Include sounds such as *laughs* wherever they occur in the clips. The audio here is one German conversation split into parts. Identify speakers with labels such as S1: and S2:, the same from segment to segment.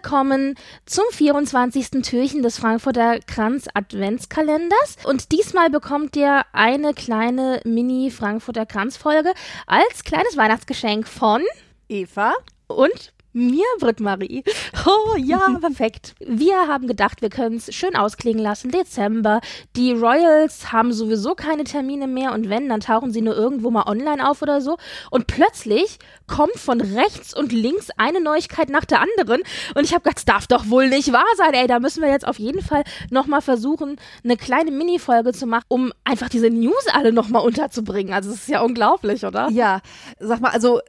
S1: Willkommen zum 24. Türchen des Frankfurter Kranz Adventskalenders. Und diesmal bekommt ihr eine kleine Mini-Frankfurter Kranz-Folge als kleines Weihnachtsgeschenk von
S2: Eva
S1: und mir, Britt-Marie. *laughs* Oh ja, perfekt. Wir haben gedacht, wir können es schön ausklingen lassen. Dezember. Die Royals haben sowieso keine Termine mehr und wenn, dann tauchen sie nur irgendwo mal online auf oder so. Und plötzlich kommt von rechts und links eine Neuigkeit nach der anderen. Und ich habe gedacht, das darf doch wohl nicht wahr sein. Ey, da müssen wir jetzt auf jeden Fall nochmal versuchen, eine kleine Mini-Folge zu machen, um einfach diese News alle nochmal unterzubringen. Also, es ist ja unglaublich, oder?
S2: Ja, sag mal, also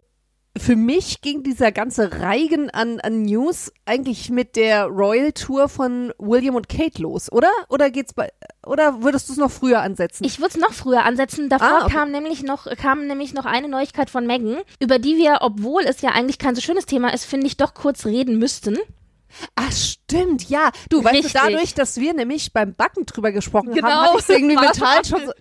S2: für mich ging dieser ganze Reigen an, an News eigentlich mit der Royal Tour von William und Kate los, oder? Oder geht's bei oder würdest du es noch früher ansetzen?
S1: Ich würde es noch früher ansetzen. Davor
S2: Ah, okay.
S1: kam nämlich noch kam nämlich noch eine Neuigkeit von Megan, über die wir, obwohl es ja eigentlich kein so schönes Thema ist, finde ich doch kurz reden müssten.
S2: Ach, stimmt, ja. Du, weißt
S1: Richtig.
S2: du, dadurch, dass wir nämlich beim Backen drüber gesprochen
S1: Genau.
S2: haben, hatte ich irgendwie *laughs*
S1: War
S2: mental
S1: schon-
S2: so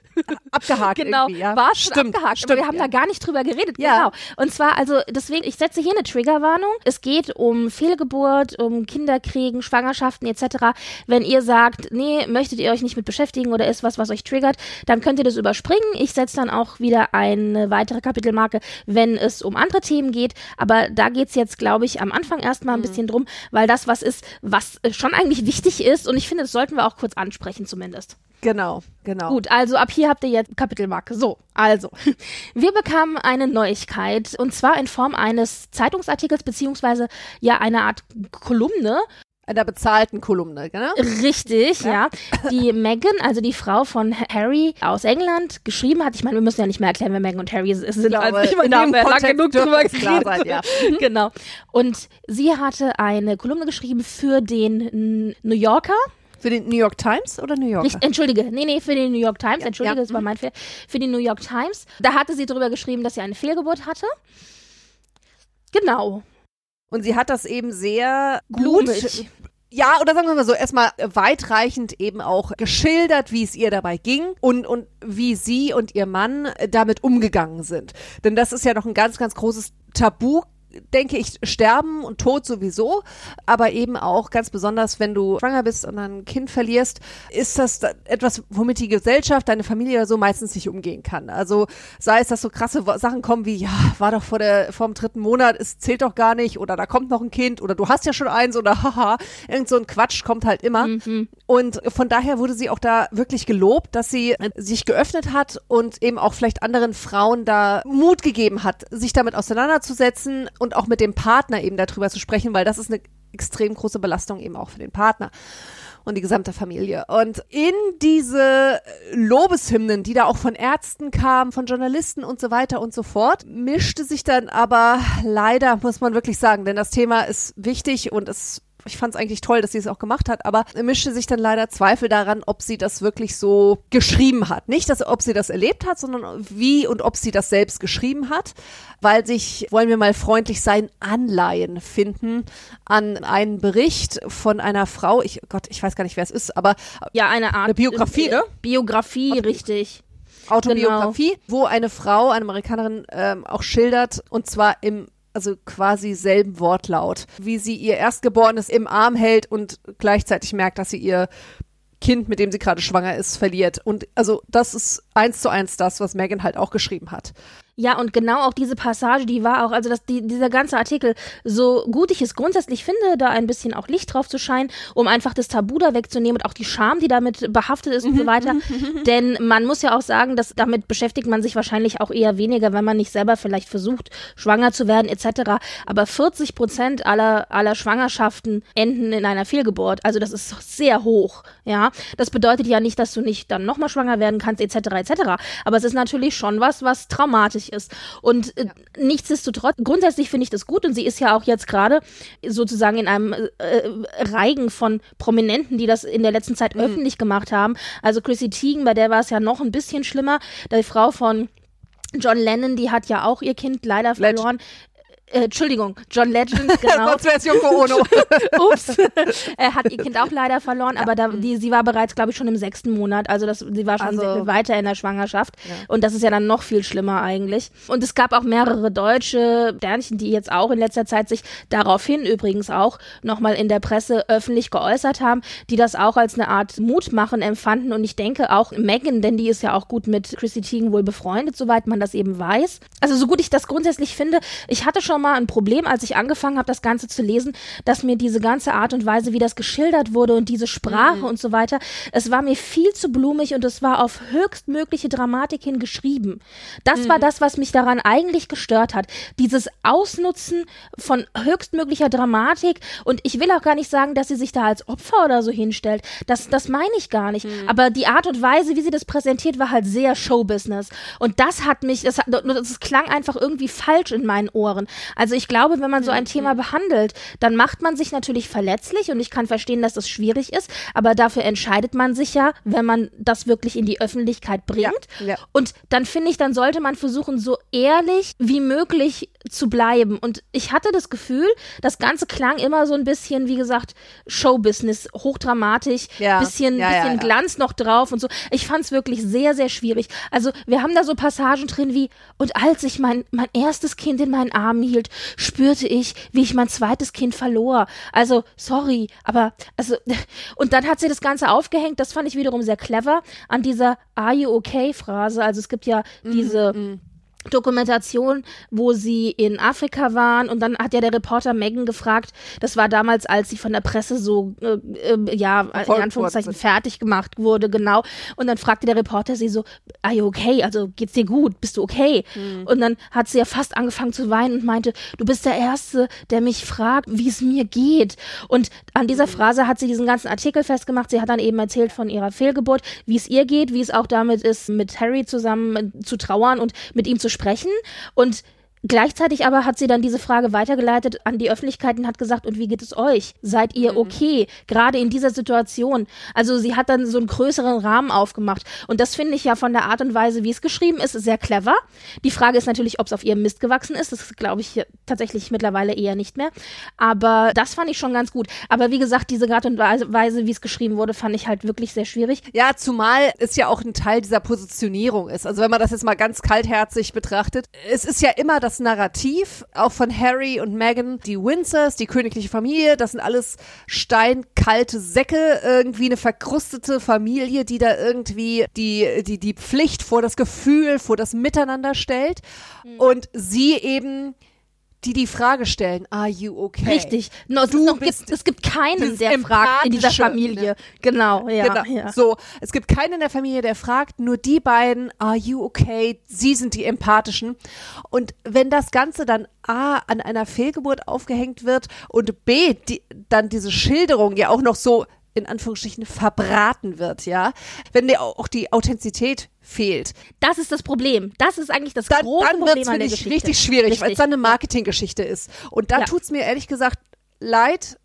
S2: abgehakt *laughs*
S1: Genau,
S2: ja.
S1: war schon
S2: stimmt,
S1: abgehakt,
S2: stimmt,
S1: wir haben
S2: ja.
S1: da gar nicht drüber geredet.
S2: Ja.
S1: Genau. Und zwar, also deswegen, ich setze hier eine Triggerwarnung. Es geht um Fehlgeburt, um Kinderkriegen, Schwangerschaften etc. Wenn ihr sagt, nee, möchtet ihr euch nicht mit beschäftigen oder ist was, was euch triggert, dann könnt ihr das überspringen. Ich setze dann auch wieder eine weitere Kapitelmarke, wenn es um andere Themen geht. Aber da geht's jetzt, glaube ich, am Anfang erstmal
S2: Mhm.
S1: ein bisschen drum, weil das was ist, was äh, schon eigentlich wichtig ist. Und ich finde, das sollten wir auch kurz ansprechen zumindest.
S2: Genau, genau.
S1: Gut, also ab hier habt ihr jetzt Kapitelmarke. So, also. *laughs* Wir bekamen eine Neuigkeit und zwar in Form eines Zeitungsartikels beziehungsweise ja eine Art Kolumne.
S2: Einer bezahlten Kolumne, genau?
S1: Richtig, ja. Die *laughs* Meghan, also die Frau von Harry aus England, geschrieben hat. Ich meine, wir müssen ja nicht mehr erklären, wer Meghan und Harry sind.
S2: glaube,
S1: also ich meine,
S2: in
S1: da haben wir lang genug drüber geredet.
S2: sein, ja. *laughs*
S1: genau. Und sie hatte eine Kolumne geschrieben für den New Yorker.
S2: Für den New York Times oder New Yorker?
S1: Nicht, entschuldige, nee, nee, für die New York Times, entschuldige,
S2: ja.
S1: das war mein Fehler. Für die New York Times. Da hatte sie drüber geschrieben, dass sie eine Fehlgeburt hatte. Genau.
S2: Und sie hat das eben sehr
S1: Blumig.
S2: gut. Ja, oder sagen wir mal so, erstmal weitreichend eben auch geschildert, wie es ihr dabei ging und, und wie sie und ihr Mann damit umgegangen sind. Denn das ist ja noch ein ganz, ganz großes Tabu, denke ich, Sterben und Tod sowieso, aber eben auch ganz besonders, wenn du schwanger bist und dann ein Kind verlierst, ist das da- etwas, womit die Gesellschaft, deine Familie oder so meistens nicht umgehen kann. Also sei es, dass so krasse Sachen kommen wie, ja, war doch vor der, vor dem dritten Monat, es zählt doch gar nicht oder da kommt noch ein Kind oder du hast ja schon eins oder *laughs* haha, irgend so ein Quatsch kommt halt immer. Und von daher wurde sie auch da wirklich gelobt, dass sie sich geöffnet hat und eben auch vielleicht anderen Frauen da Mut gegeben hat, sich damit auseinanderzusetzen und auch mit dem Partner eben darüber zu sprechen, weil das ist eine extrem große Belastung eben auch für den Partner und die gesamte Familie. Und in diese Lobeshymnen, die da auch von Ärzten kamen, von Journalisten und so weiter und so fort, mischte sich dann aber leider, muss man wirklich sagen, denn das Thema ist wichtig und es ich fand es eigentlich toll, dass sie es auch gemacht hat, aber mischte sich dann leider Zweifel daran, ob sie das wirklich so geschrieben hat. Nicht, dass, ob sie das erlebt hat, sondern wie und ob sie das selbst geschrieben hat, weil sich, wollen wir mal freundlich sein, Anleihen finden an einen Bericht von einer Frau, ich Gott, ich weiß gar nicht, wer es ist, aber
S1: Ja, eine Art.
S2: Eine Biografie, ne?
S1: Biografie, richtig.
S2: Autobiografie, wo eine Frau, eine Amerikanerin, ähm, auch schildert, und zwar im also quasi selben Wortlaut, wie sie ihr Erstgeborenes im Arm hält und gleichzeitig merkt, dass sie ihr Kind, mit dem sie gerade schwanger ist, verliert. Und also das ist eins zu eins das, was Megan halt auch geschrieben hat.
S1: Ja, und genau auch diese Passage, die war auch, also das, die, dieser ganze Artikel, so gut ich es grundsätzlich finde, da ein bisschen auch Licht drauf zu scheinen, um einfach das Tabu da wegzunehmen und auch die Scham, die damit behaftet ist und so *laughs* weiter. Denn man muss ja auch sagen, dass damit beschäftigt man sich wahrscheinlich auch eher weniger, wenn man nicht selber vielleicht versucht, schwanger zu werden etc. Aber 40 Prozent aller, aller Schwangerschaften enden in einer Fehlgeburt. Also das ist sehr hoch, ja. Das bedeutet ja nicht, dass du nicht dann nochmal schwanger werden kannst etc. etc. Aber es ist natürlich schon was, was traumatisch ist. Und äh, nichtsdestotrotz, grundsätzlich finde ich das gut und sie ist ja auch jetzt gerade sozusagen in einem äh, Reigen von Prominenten, die das in der letzten Zeit mhm. öffentlich gemacht haben. Also Chrissy Teigen, bei der war es ja noch ein bisschen schlimmer. Die Frau von John Lennon, die hat ja auch ihr Kind leider verloren. Äh, Entschuldigung, John Legend, *laughs* genau.
S2: Sonst wäre es Yoko Ono. *laughs*
S1: Ups. *laughs* er hat ihr Kind auch leider verloren, ja. aber da, die, sie war bereits, glaube ich, schon im sechsten Monat. Also das, sie war schon also, sehr viel weiter in der Schwangerschaft. Ja. Und das ist ja dann noch viel schlimmer eigentlich. Und es gab auch mehrere deutsche Sternchen, die jetzt auch in letzter Zeit sich daraufhin übrigens auch nochmal in der Presse öffentlich geäußert haben, die das auch als eine Art Mutmachen empfanden. Und ich denke auch Megan, denn die ist ja auch gut mit Chrissy Teigen wohl befreundet, soweit man das eben weiß. Also so gut ich das grundsätzlich finde, ich hatte schon mal ein Problem, als ich angefangen habe, das Ganze zu lesen, dass mir diese ganze Art und Weise, wie das geschildert wurde und diese Sprache mhm. und so weiter, es war mir viel zu blumig und es war auf höchstmögliche Dramatik hin geschrieben. Das mhm. war das, was mich daran eigentlich gestört hat. Dieses Ausnutzen von höchstmöglicher Dramatik und ich will auch gar nicht sagen, dass sie sich da als Opfer oder so hinstellt. Das, das meine ich gar nicht. Mhm. Aber die Art und Weise, wie sie das präsentiert, war halt sehr Showbusiness. Und das hat mich, das, das klang einfach irgendwie falsch in meinen Ohren. Also ich glaube, wenn man so ein mhm. Thema behandelt, dann macht man sich natürlich verletzlich und ich kann verstehen, dass das schwierig ist, aber dafür entscheidet man sich ja, wenn man das wirklich in die Öffentlichkeit bringt. Ja, ja. Und dann finde ich, dann sollte man versuchen, so ehrlich wie möglich zu bleiben. Und ich hatte das Gefühl, das Ganze klang immer so ein bisschen, wie gesagt, Showbusiness, hochdramatisch, ja, bisschen, bisschen Glanz noch drauf und so. Ich fand es wirklich sehr, sehr schwierig. Also wir haben da so Passagen drin wie, und als ich mein, mein erstes Kind in meinen Armen hielt, spürte ich, wie ich mein zweites Kind verlor. Also, sorry, aber, also, *laughs* und dann hat sie das Ganze aufgehängt, das fand ich wiederum sehr clever, an dieser Are you okay Phrase. Also es gibt ja mhm, diese, mm -hmm Dokumentation, wo sie in Afrika waren und dann hat ja der Reporter Megan gefragt, das war damals, als sie von der Presse so, äh, äh, ja, in Anführungszeichen fertig gemacht wurde, genau. Und dann fragte der Reporter sie so, are you okay? Also geht's dir gut? Bist du okay? Mhm. Und dann hat sie ja fast angefangen zu weinen und meinte, du bist der Erste, der mich fragt, wie es mir geht. Und an dieser mhm. Phrase hat sie diesen ganzen Artikel festgemacht. Sie hat dann eben erzählt von ihrer Fehlgeburt, wie es ihr geht, wie es auch damit ist, mit Harry zusammen zu trauern und mit ihm zu sprechen und Gleichzeitig aber hat sie dann diese Frage weitergeleitet an die Öffentlichkeit und hat gesagt, und wie geht es euch? Seid ihr mhm. okay? Gerade in dieser Situation. Also sie hat dann so einen größeren Rahmen aufgemacht. Und das finde ich ja von der Art und Weise, wie es geschrieben ist, sehr clever. Die Frage ist natürlich, ob es auf ihrem Mist gewachsen ist. Das glaube ich tatsächlich mittlerweile eher nicht mehr. Aber das fand ich schon ganz gut. Aber wie gesagt, diese Art und Weise, wie es geschrieben wurde, fand ich halt wirklich sehr schwierig.
S2: Ja, zumal es ja auch ein Teil dieser Positionierung ist. Also wenn man das jetzt mal ganz kaltherzig betrachtet, es ist ja immer das das Narrativ auch von Harry und Meghan, die Windsors, die königliche Familie, das sind alles steinkalte Säcke, irgendwie eine verkrustete Familie, die da irgendwie die, die, die Pflicht vor das Gefühl, vor das Miteinander stellt. Mhm. Und sie eben die die Frage stellen, are you okay?
S1: Richtig. No, es, noch, gibt, es gibt keinen, der fragt in dieser Familie. Ne? Genau, ja, genau. ja.
S2: So, es gibt keinen in der Familie, der fragt, nur die beiden, are you okay? Sie sind die empathischen. Und wenn das Ganze dann A, an einer Fehlgeburt aufgehängt wird und B, die, dann diese Schilderung ja auch noch so in Anführungsstrichen verbraten wird, ja, wenn dir auch die Authentizität fehlt.
S1: Das ist das Problem. Das ist eigentlich das dann, große dann Problem
S2: an der Geschichte. richtig schwierig, weil es dann eine Marketinggeschichte ist. Und da ja. tut's mir ehrlich gesagt leid,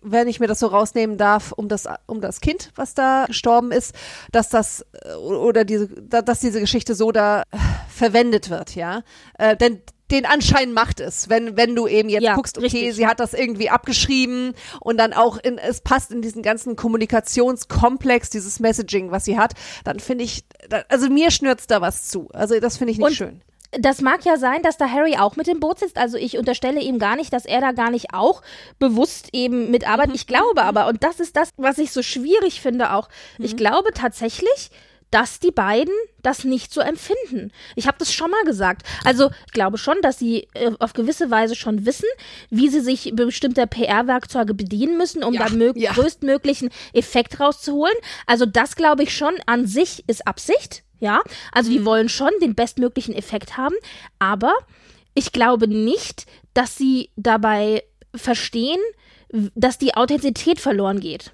S2: wenn ich mir das so rausnehmen darf, um das, um das Kind, was da gestorben ist, dass das oder diese, dass diese Geschichte so da verwendet wird, ja. Äh, denn den Anschein macht es, wenn, wenn du eben jetzt ja, guckst, okay, richtig. sie hat das irgendwie abgeschrieben und dann auch in, es passt in diesen ganzen Kommunikationskomplex, dieses Messaging, was sie hat, dann finde ich, also mir schnürzt da was zu. Also das finde ich nicht und schön
S1: das mag ja sein, dass da Harry auch mit dem Boot sitzt. Also ich unterstelle ihm gar nicht, dass er da gar nicht auch bewusst eben mitarbeitet. Ich glaube aber, und das ist das, was ich so schwierig finde auch, ich mhm. glaube tatsächlich, dass die beiden das nicht so empfinden. Ich habe das schon mal gesagt. Also ich glaube schon, dass sie äh, auf gewisse Weise schon wissen, wie sie sich bestimmter PR-Werkzeuge bedienen müssen, um
S2: Ja,
S1: da
S2: ja.
S1: größtmöglichen Effekt rauszuholen. Also das glaube ich schon an sich ist Absicht. Ja, also
S2: Mhm.
S1: die wollen schon den bestmöglichen Effekt haben, aber ich glaube nicht, dass sie dabei verstehen, dass die Authentizität verloren geht.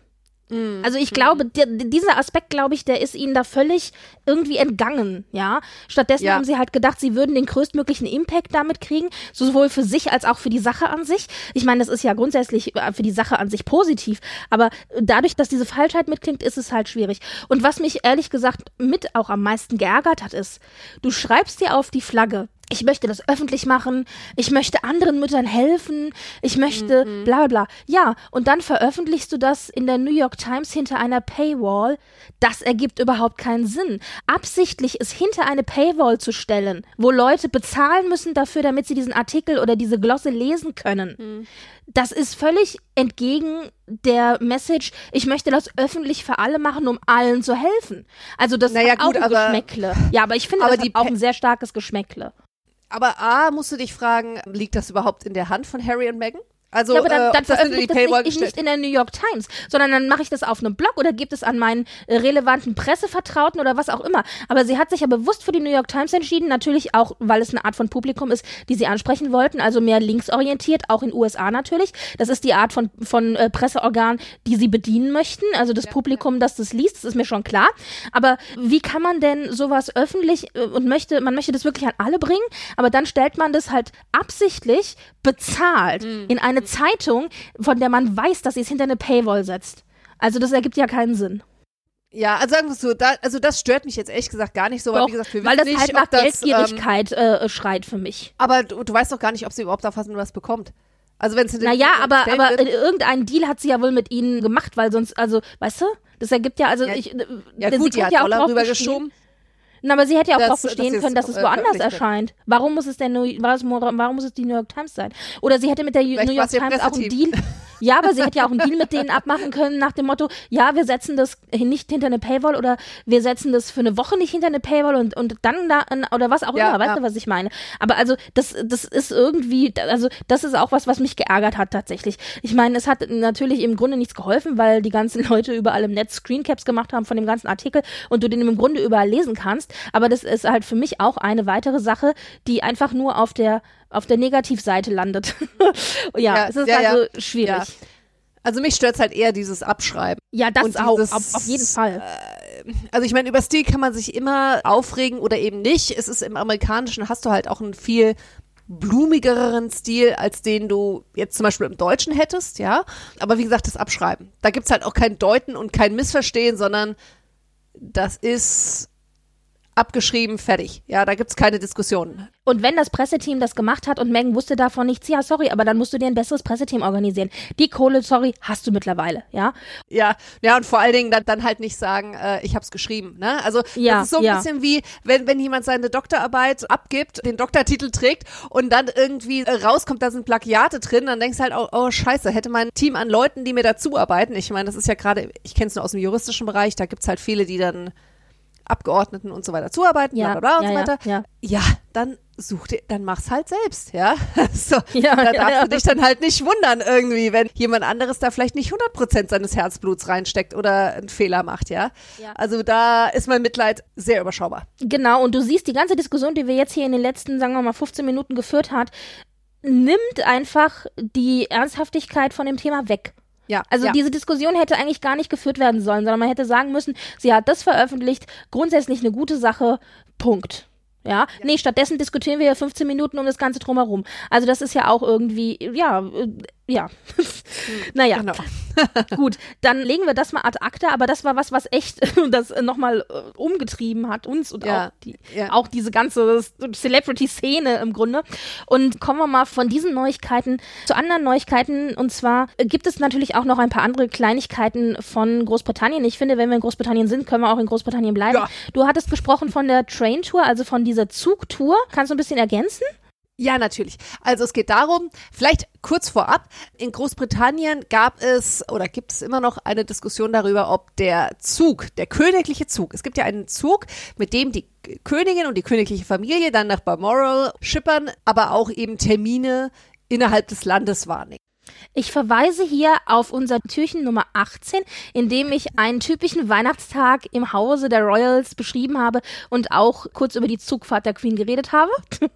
S2: Mhm.
S1: Also ich glaube, der, dieser Aspekt, glaube ich, der ist ihnen da völlig irgendwie entgangen, ja. Stattdessen
S2: Ja.
S1: haben sie halt gedacht, sie würden den größtmöglichen Impact damit kriegen, sowohl für sich als auch für die Sache an sich. Ich meine, das ist ja grundsätzlich äh, für die Sache an sich positiv, aber dadurch, dass diese Falschheit mitklingt, ist es halt schwierig. Und was mich ehrlich gesagt mit auch am meisten geärgert hat, ist, du schreibst dir auf die Flagge, ich möchte das öffentlich machen, ich möchte anderen Müttern helfen, ich möchte bla bla bla. Ja, und dann veröffentlichst du das in der New York Times hinter einer Paywall. Das ergibt überhaupt keinen Sinn. Absichtlich es hinter eine Paywall zu stellen, wo Leute bezahlen müssen dafür, damit sie diesen Artikel oder diese Glosse lesen können. Das ist völlig entgegen der Message, ich möchte das öffentlich für alle machen, um allen zu helfen. Also das
S2: Naja,
S1: hat auch
S2: gut,
S1: ein
S2: aber-
S1: Geschmäckle. Ja, aber ich finde,
S2: aber
S1: das
S2: die
S1: auch ein sehr starkes Geschmäckle.
S2: Aber A, musst du dich fragen, liegt das überhaupt in der Hand von Harry und Meghan? Also,
S1: Ja, aber
S2: äh,
S1: dann,
S2: ob
S1: dann veröffentliche ich das
S2: Paywall
S1: nicht,
S2: gestellt
S1: nicht in der New York Times, sondern dann mache ich das auf einem Blog oder gebe es an meinen äh, relevanten Pressevertrauten oder was auch immer. Aber sie hat sich ja bewusst für die New York Times entschieden, natürlich auch, weil es eine Art von Publikum ist, die sie ansprechen wollten, also mehr linksorientiert, auch in USA natürlich. Das ist die Art von, von äh, Presseorgan, die sie bedienen möchten, also das Publikum, das das liest, das ist mir schon klar. Aber wie kann man denn sowas öffentlich äh, und möchte, man möchte das wirklich an alle bringen, aber dann stellt man das halt absichtlich bezahlt
S2: Mhm.
S1: in eine Zeitung, von der man weiß, dass sie es hinter eine Paywall setzt. Also das ergibt ja keinen Sinn.
S2: Ja, also sagen wir so, da, also das stört mich jetzt ehrlich gesagt gar nicht so, weil
S1: Doch,
S2: wie gesagt, wir
S1: weil das
S2: nicht,
S1: halt nach
S2: das, ähm,
S1: Geldgierigkeit äh, schreit für mich.
S2: aber du, du weißt doch gar nicht, ob sie überhaupt auf was was bekommt. Also wenn es die
S1: Naja, aber, aber
S2: wird,
S1: irgendeinen Deal hat sie ja wohl mit ihnen gemacht, weil sonst, also, weißt du? Das ergibt ja, also
S2: Ja,
S1: ich, äh,
S2: ja
S1: sie
S2: gut, die
S1: könnte
S2: hat
S1: ja auch
S2: Dollar
S1: drauf
S2: rübergeschoben.
S1: bestehen- Na, aber sie hätte ja auch darauf
S2: dass
S1: bestehen
S2: es
S1: können, dass es
S2: äh,
S1: woanders erscheint. Warum muss es denn nur, warum, warum muss es die New York Times sein? Oder sie hätte mit der
S2: Vielleicht
S1: New York Times auch einen. Deal. *laughs* Ja, aber sie hätte ja auch einen Deal mit denen abmachen können nach dem Motto, ja, wir setzen das nicht hinter eine Paywall oder wir setzen das für eine Woche nicht hinter eine Paywall und, und dann da, oder was auch
S2: Ja,
S1: immer, weißt du, was ich meine? Aber also, das, das ist irgendwie, also, das ist auch was, was mich geärgert hat tatsächlich. Ich meine, es hat natürlich im Grunde nichts geholfen, weil die ganzen *laughs* Leute überall im Netz Screencaps gemacht haben von dem ganzen Artikel und du den im Grunde überall lesen kannst. Aber das ist halt für mich auch eine weitere Sache, die einfach nur auf der, auf der Negativseite landet. *laughs* ja,
S2: Ja,
S1: es ist
S2: ja,
S1: also
S2: ja.
S1: schwierig.
S2: Also mich stört halt eher dieses Abschreiben.
S1: Ja, das
S2: Und
S1: auch,
S2: dieses,
S1: auf, auf jeden Fall.
S2: Also ich meine, über Stil kann man sich immer aufregen oder eben nicht. Es ist im Amerikanischen hast du halt auch einen viel blumigeren Stil, als den du jetzt zum Beispiel im Deutschen hättest, ja. Aber wie gesagt, das Abschreiben. Da gibt's halt auch kein Deuten und kein Missverstehen, sondern das ist abgeschrieben, fertig. Ja, da gibt's keine Diskussionen.
S1: Und wenn das Presseteam das gemacht hat und Megan wusste davon nichts, ja, sorry, aber dann musst du dir ein besseres Presseteam organisieren. Die Kohle, sorry, hast du mittlerweile, ja?
S2: Ja, ja, und vor allen Dingen dann, dann halt nicht sagen, äh, ich hab's geschrieben. Ne? Also
S1: Ja,
S2: das ist so ein
S1: ja.
S2: bisschen wie, wenn, wenn jemand seine Doktorarbeit abgibt, den Doktortitel trägt und dann irgendwie äh, rauskommt, da sind Plagiate drin, dann denkst du halt, oh, oh scheiße, hätte mein Team an Leuten, die mir dazuarbeiten. Ich meine, das ist ja gerade, ich kenne es nur aus dem juristischen Bereich, da gibt's halt viele, die dann Abgeordneten und so weiter zuarbeiten,
S1: Ja,
S2: bla bla bla und
S1: ja,
S2: so
S1: ja,
S2: weiter.
S1: ja.
S2: ja, dann such dir, dann mach's halt selbst, ja. *laughs* so,
S1: Ja,
S2: da
S1: ja,
S2: darfst
S1: ja.
S2: du dich dann halt nicht wundern irgendwie, wenn jemand anderes da vielleicht nicht 100% seines Herzbluts reinsteckt oder einen Fehler macht, ja.
S1: Ja.
S2: Also da ist mein Mitleid sehr überschaubar.
S1: Genau, und du siehst, die ganze Diskussion, die wir jetzt hier in den letzten, sagen wir mal, 15 Minuten geführt hat, nimmt einfach die Ernsthaftigkeit von dem Thema weg.
S2: Ja,
S1: Also
S2: ja.
S1: diese Diskussion hätte eigentlich gar nicht geführt werden sollen, sondern man hätte sagen müssen, sie hat das veröffentlicht, grundsätzlich eine gute Sache, Punkt. Ja, nee, stattdessen diskutieren wir ja 15 Minuten um das Ganze drumherum. Also das ist ja auch irgendwie, ja, äh, ja. *laughs* naja,
S2: Genau. *laughs*
S1: gut, dann legen wir das mal ad acta, aber das war was, was echt *laughs* das nochmal äh, umgetrieben hat, uns und
S2: Ja,
S1: auch, die,
S2: ja.
S1: auch diese ganze Celebrity-Szene im Grunde. Und kommen wir mal von diesen Neuigkeiten zu anderen Neuigkeiten. Und zwar gibt es natürlich auch noch ein paar andere Kleinigkeiten von Großbritannien. Ich finde, wenn wir in Großbritannien sind, können wir auch in Großbritannien bleiben.
S2: Ja.
S1: Du hattest gesprochen von der Train-Tour, also von dieser Zugtour. Kannst du ein bisschen ergänzen?
S2: Ja, natürlich. Also es geht darum, vielleicht kurz vorab, in Großbritannien gab es oder gibt es immer noch eine Diskussion darüber, ob der Zug, der königliche Zug, es gibt ja einen Zug, mit dem die Königin und die königliche Familie dann nach Balmoral schippern, aber auch eben Termine innerhalb des Landes wahrnehmen.
S1: Ich verweise hier auf unser Türchen Nummer 18, in dem ich einen typischen Weihnachtstag im Hause der Royals beschrieben habe und auch kurz über die Zugfahrt der Queen geredet habe. *laughs*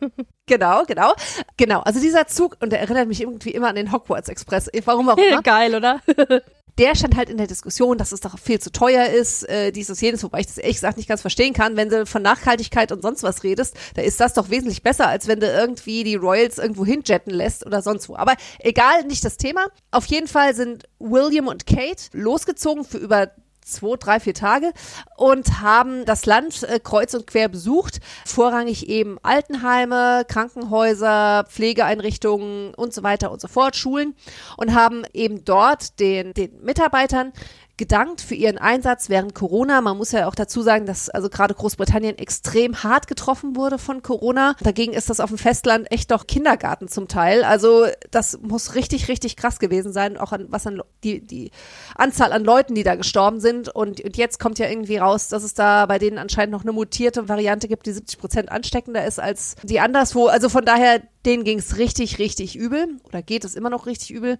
S2: Genau, genau. Genau. Also dieser Zug, und der erinnert mich irgendwie immer an den Hogwarts Express. Warum auch *laughs* immer.
S1: Geil, oder? *laughs*
S2: der stand halt in der Diskussion, dass es doch viel zu teuer ist, äh, dieses jenes, wobei ich das ehrlich gesagt nicht ganz verstehen kann. Wenn du von Nachhaltigkeit und sonst was redest, da ist das doch wesentlich besser, als wenn du irgendwie die Royals irgendwo hinjetten lässt oder sonst wo. Aber egal, nicht das Thema. Auf jeden Fall sind William und Kate losgezogen für über zwei, drei, vier Tage und haben das Land äh, kreuz und quer besucht. Vorrangig eben Altenheime, Krankenhäuser, Pflegeeinrichtungen und so weiter und so fort, Schulen und haben eben dort den, den Mitarbeitern gedankt für ihren Einsatz während Corona. Man muss ja auch dazu sagen, dass also gerade Großbritannien extrem hart getroffen wurde von Corona. Dagegen ist das auf dem Festland echt doch Kindergarten zum Teil. Also das muss richtig, richtig krass gewesen sein, auch an was an die, die Anzahl an Leuten, die da gestorben sind. Und, und jetzt kommt ja irgendwie raus, dass es da bei denen anscheinend noch eine mutierte Variante gibt, die 70 Prozent ansteckender ist als die anderswo. Also von daher, denen ging es richtig, richtig übel oder geht es immer noch richtig übel.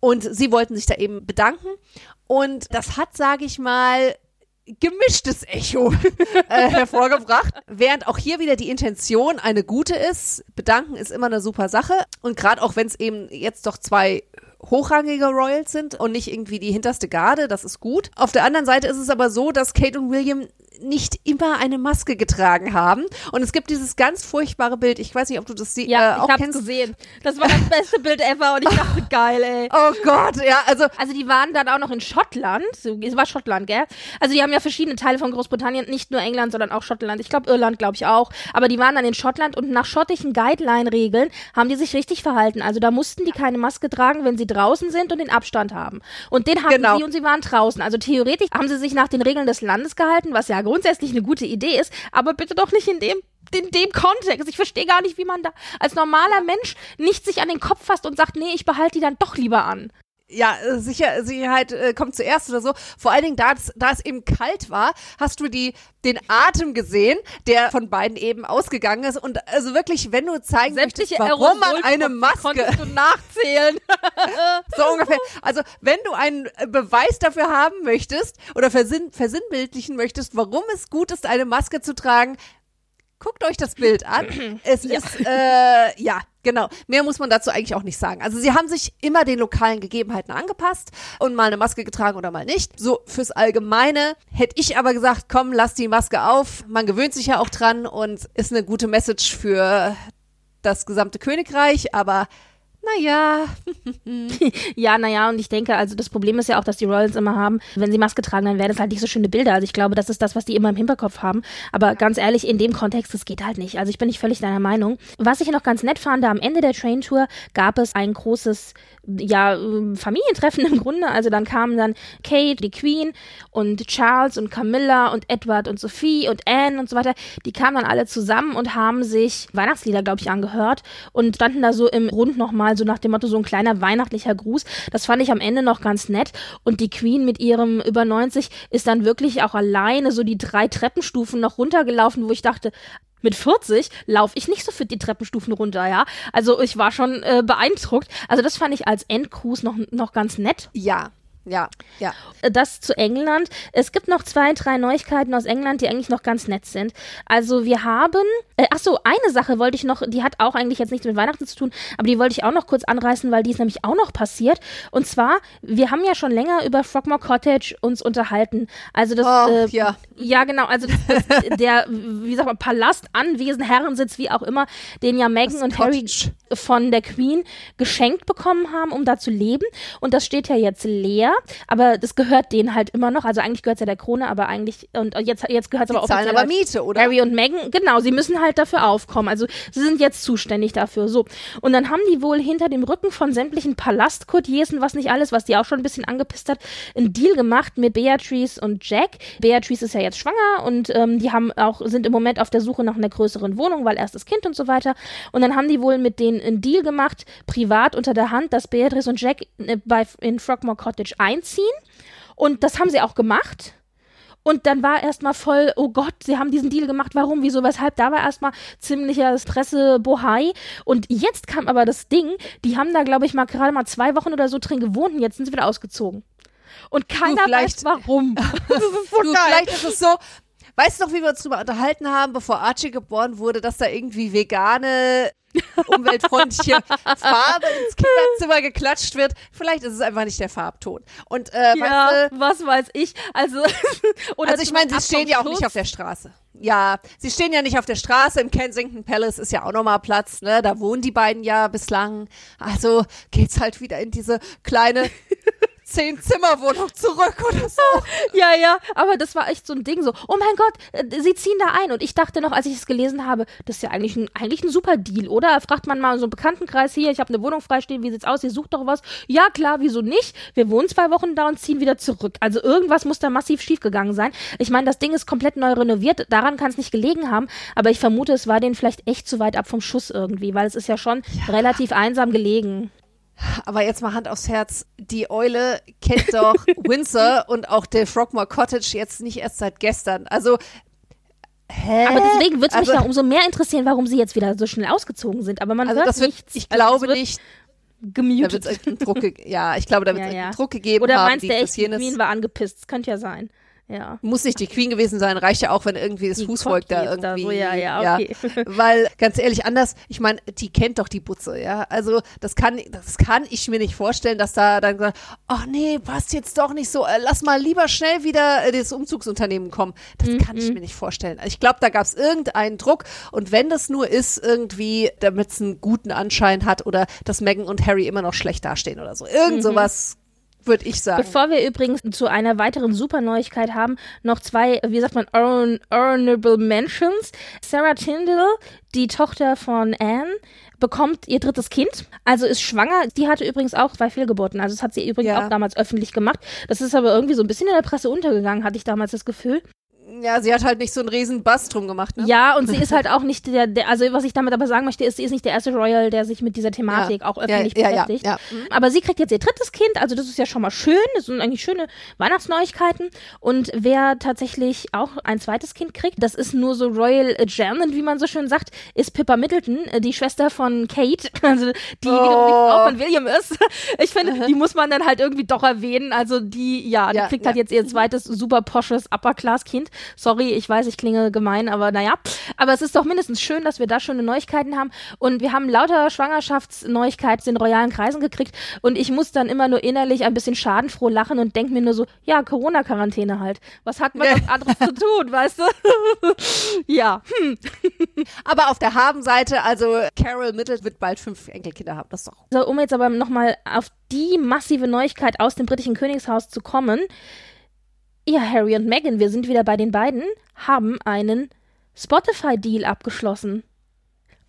S2: Und sie wollten sich da eben bedanken. Und das hat, sage ich mal, gemischtes Echo *laughs* äh, hervorgebracht. Während auch hier wieder die Intention eine gute ist. Bedanken ist immer eine super Sache. Und gerade auch wenn es eben jetzt doch zwei hochrangige Royals sind und nicht irgendwie die hinterste Garde, das ist gut. Auf der anderen Seite ist es aber so, dass Kate und William nicht immer eine Maske getragen haben. Und es gibt dieses ganz furchtbare Bild. Ich weiß nicht, ob du das sie
S1: ja,
S2: äh, auch
S1: ich hab's
S2: kennst.
S1: gesehen. Das war das *laughs* beste Bild ever und ich *laughs* dachte, geil, ey.
S2: Oh Gott, ja, also
S1: Also die waren dann auch noch in Schottland. Es war Schottland, gell? Also die haben ja verschiedene Teile von Großbritannien, nicht nur England, sondern auch Schottland. Ich glaube Irland, glaube ich auch. Aber die waren dann in Schottland und nach schottischen Guideline-Regeln haben die sich richtig verhalten. Also da mussten die keine Maske tragen, wenn sie draußen sind und den Abstand haben. Und den hatten
S2: Genau.
S1: sie und sie waren draußen. Also theoretisch haben sie sich nach den Regeln des Landes gehalten, was ja grundsätzlich eine gute Idee ist, aber bitte doch nicht in dem in dem Kontext. Ich verstehe gar nicht, wie man da als normaler Mensch nicht sich an den Kopf fasst und sagt, nee, ich behalte die dann doch lieber an.
S2: Ja, äh, sicher, Sicherheit äh, kommt zuerst oder so. Vor allen Dingen, da es, da es eben kalt war, hast du die, den Atem gesehen, der von beiden eben ausgegangen ist. Und also wirklich, wenn du zeigen
S1: Sämtliche
S2: möchtest, warum man eine Maske,
S1: du nachzählen. *laughs*
S2: so ungefähr, also wenn du einen äh, Beweis dafür haben möchtest oder versin versinnbildlichen möchtest, warum es gut ist, eine Maske zu tragen, guckt euch das Bild an. *clears throat* Es ist, äh, ja, genau. Mehr muss man dazu eigentlich auch nicht sagen. Also sie haben sich immer den lokalen Gegebenheiten angepasst und mal eine Maske getragen oder mal nicht. So fürs Allgemeine hätte ich aber gesagt, komm, lass die Maske auf. Man gewöhnt sich ja auch dran und ist eine gute Message für das gesamte Königreich, aber naja, *laughs*
S1: Ja, naja, und ich denke, also das Problem ist ja auch, dass die Royals immer haben, wenn sie Maske tragen, dann werden es halt nicht so schöne Bilder. Also ich glaube, das ist das, was die immer im Hinterkopf haben. Aber ganz ehrlich, in dem Kontext, das geht halt nicht. Also ich bin nicht völlig deiner Meinung. Was ich noch ganz nett fand, am Ende der Train Tour gab es ein großes, ja, ähm, Familientreffen im Grunde. Also dann kamen dann Kate, die Queen und Charles und Camilla und Edward und Sophie und Anne und so weiter. Die kamen dann alle zusammen und haben sich Weihnachtslieder, glaube ich, angehört und standen da so im Rund nochmal, so nach dem Motto, so ein kleiner weihnachtlicher Gruß. Das fand ich am Ende noch ganz nett. Und die Queen mit ihrem über 90 ist dann wirklich auch alleine so die drei Treppenstufen noch runtergelaufen, wo ich dachte, mit 40 laufe ich nicht so fit die Treppenstufen runter, ja. Also ich war schon äh, beeindruckt. Also das fand ich als Endgruß noch, noch ganz nett.
S2: ja, ja, ja.
S1: Äh, Das zu England. Es gibt noch zwei, drei Neuigkeiten aus England, die eigentlich noch ganz nett sind. Also wir haben, äh, ach so, eine Sache wollte ich noch, die hat auch eigentlich jetzt nichts mit Weihnachten zu tun, aber die wollte ich auch noch kurz anreißen, weil die ist nämlich auch noch passiert. Und zwar, wir haben ja schon länger über Frogmore Cottage uns unterhalten. Also das,
S2: Oh,
S1: äh,
S2: ja.
S1: ja, genau. Also das, das, *laughs* der, wie sagt man, Palast, Anwesen, Herrensitz, wie auch immer, den ja Meghan und Harry
S2: Cottage.
S1: von der Queen geschenkt bekommen haben, um da zu leben. Und das steht ja jetzt leer. Aber das gehört denen halt immer noch. Also eigentlich gehört es ja der Krone, aber eigentlich, und jetzt, jetzt gehört es aber
S2: Die zahlen aber Miete, oder?
S1: Harry und Meghan, genau, sie müssen halt dafür aufkommen. Also sie sind jetzt zuständig dafür. So. Und dann haben die wohl hinter dem Rücken von sämtlichen Palastkotiers und was nicht alles, was die auch schon ein bisschen angepisst hat, einen Deal gemacht mit Beatrice und Jack. Beatrice ist ja jetzt schwanger und ähm, die haben auch, sind im Moment auf der Suche nach einer größeren Wohnung, weil erstes Kind und so weiter. Und dann haben die wohl mit denen einen Deal gemacht, privat unter der Hand, dass Beatrice und Jack äh, bei, in Frogmore Cottage einziehen. Und das haben sie auch gemacht. Und dann war erstmal voll, oh Gott, sie haben diesen Deal gemacht, warum, wieso, weshalb. Da war erstmal ziemlicher Presse-Bohai. Und jetzt kam aber das Ding, die haben da, glaube ich, mal gerade mal zwei Wochen oder so drin gewohnt und jetzt sind sie wieder ausgezogen. Und keiner
S2: vielleicht-
S1: weiß warum. *laughs* das ist so
S2: Du,
S1: geil.
S2: vielleicht ist es so. Weißt du noch, wie wir uns drüber unterhalten haben, bevor Archie geboren wurde, dass da irgendwie vegane, *laughs* umweltfreundliche Farbe ins Kinderzimmer geklatscht wird? Vielleicht ist es einfach nicht der Farbton. Und äh,
S1: Ja,
S2: weißt du,
S1: was weiß ich. Also, *laughs* oder
S2: also ich meine, sie stehen ja auch nicht auf der Straße. Ja, sie stehen ja nicht auf der Straße. Im Kensington Palace ist ja auch nochmal Platz, ne? Da wohnen die beiden ja bislang. Also geht's halt wieder in diese kleine Zehn-Zimmer-Wohnung zurück oder so. *laughs*
S1: Ja, ja, aber das war echt so ein Ding so, oh mein Gott, äh, sie ziehen da ein. Und ich dachte noch, als ich es gelesen habe, das ist ja eigentlich ein, eigentlich ein super Deal, oder? Fragt man mal so einen Bekanntenkreis hier, ich habe eine Wohnung freistehen, wie sieht's aus, ihr sucht doch was. Ja, klar, wieso nicht? Wir wohnen zwei Wochen da und ziehen wieder zurück. Also irgendwas muss da massiv schiefgegangen sein. Ich meine, das Ding ist komplett neu renoviert, daran kann es nicht gelegen haben, aber ich vermute, es war denen vielleicht echt zu weit ab vom Schuss irgendwie, weil es ist ja schon relativ einsam gelegen.
S2: Aber jetzt mal Hand aufs Herz. Die Eule kennt doch *laughs* Windsor und auch der Frogmore Cottage jetzt nicht erst seit gestern. Also, hä?
S1: Aber deswegen würde es mich
S2: also,
S1: ja umso mehr interessieren, warum sie jetzt wieder so schnell ausgezogen sind. Aber man
S2: also
S1: hört
S2: das wird,
S1: nichts.
S2: ich
S1: Also
S2: glaube nicht,
S1: gemutet.
S2: Druck, ja, ich glaube, da *laughs* wird
S1: Ja,
S2: es
S1: ja.
S2: irgendeinen Druck gegeben
S1: Oder
S2: haben.
S1: meinst du
S2: jenes.
S1: Queen war angepisst? Das könnte ja sein. Ja.
S2: Muss nicht die Queen gewesen sein, reicht ja auch, wenn irgendwie das
S1: Die
S2: Fußvolk da
S1: Cockneys da
S2: irgendwie.
S1: so, ja, ja, okay. *laughs*
S2: Weil, ganz ehrlich, anders, ich meine, die kennt doch die Butze, ja. Also, das kann, das kann ich mir nicht vorstellen, dass da dann gesagt, ach nee, passt jetzt doch nicht so, äh, lass mal lieber schnell wieder äh, das Umzugsunternehmen kommen. Das
S1: Mhm,
S2: kann ich mir nicht vorstellen. Ich glaube, da gab es irgendeinen Druck und wenn das nur ist, irgendwie, damit es einen guten Anschein hat oder dass Meghan und Harry immer noch schlecht dastehen oder so. Irgend sowas würde ich sagen.
S1: Bevor wir übrigens zu einer weiteren super Neuigkeit haben, noch zwei, wie sagt man, Honorable Honorable Mentions. Sarah Tyndall, die Tochter von Anne, bekommt ihr drittes Kind, also ist schwanger. Die hatte übrigens auch zwei Fehlgeburten, also das hat sie übrigens
S2: Ja.
S1: auch damals öffentlich gemacht. Das ist aber irgendwie so ein bisschen in der Presse untergegangen, hatte ich damals das Gefühl.
S2: Ja, sie hat halt nicht so einen riesen Bass drum gemacht, ne?
S1: Ja, und sie ist halt auch nicht der, der, also was ich damit aber sagen möchte, ist, sie ist nicht der erste Royal, der sich mit dieser Thematik
S2: Ja.
S1: auch öffentlich
S2: ja, ja,
S1: beschäftigt.
S2: Mhm.
S1: Aber sie kriegt jetzt ihr drittes Kind, also das ist ja schon mal schön, das sind eigentlich schöne Weihnachtsneuigkeiten. Und wer tatsächlich auch ein zweites Kind kriegt, das ist nur so Royal Adjournment, wie man so schön sagt, ist Pippa Middleton, äh, die Schwester von Kate, *laughs* also die wiederum die
S2: Oh.
S1: Frau von William ist. *laughs* Ich finde, die muss man dann halt irgendwie doch erwähnen. Also die, ja, die kriegt halt jetzt ihr zweites super posches Upper-Class-Kind. Sorry, ich weiß, ich klinge gemein, aber naja. Aber es ist doch mindestens schön, dass wir da schöne Neuigkeiten haben. Und wir haben lauter Schwangerschaftsneuigkeiten in den royalen Kreisen gekriegt. Und ich muss dann immer nur innerlich ein bisschen schadenfroh lachen und denke mir nur so, ja, Corona-Quarantäne halt. Was hat man was anderes zu tun, weißt du? *laughs* ja. Hm. *laughs*
S2: Aber auf der Habenseite, also Carol Middleton wird bald fünf Enkelkinder haben. Das ist doch.
S1: So, um jetzt aber nochmal auf die massive Neuigkeit aus dem britischen Königshaus zu kommen. Ja, Harry und Meghan, wir sind wieder bei den beiden, haben einen Spotify-Deal abgeschlossen.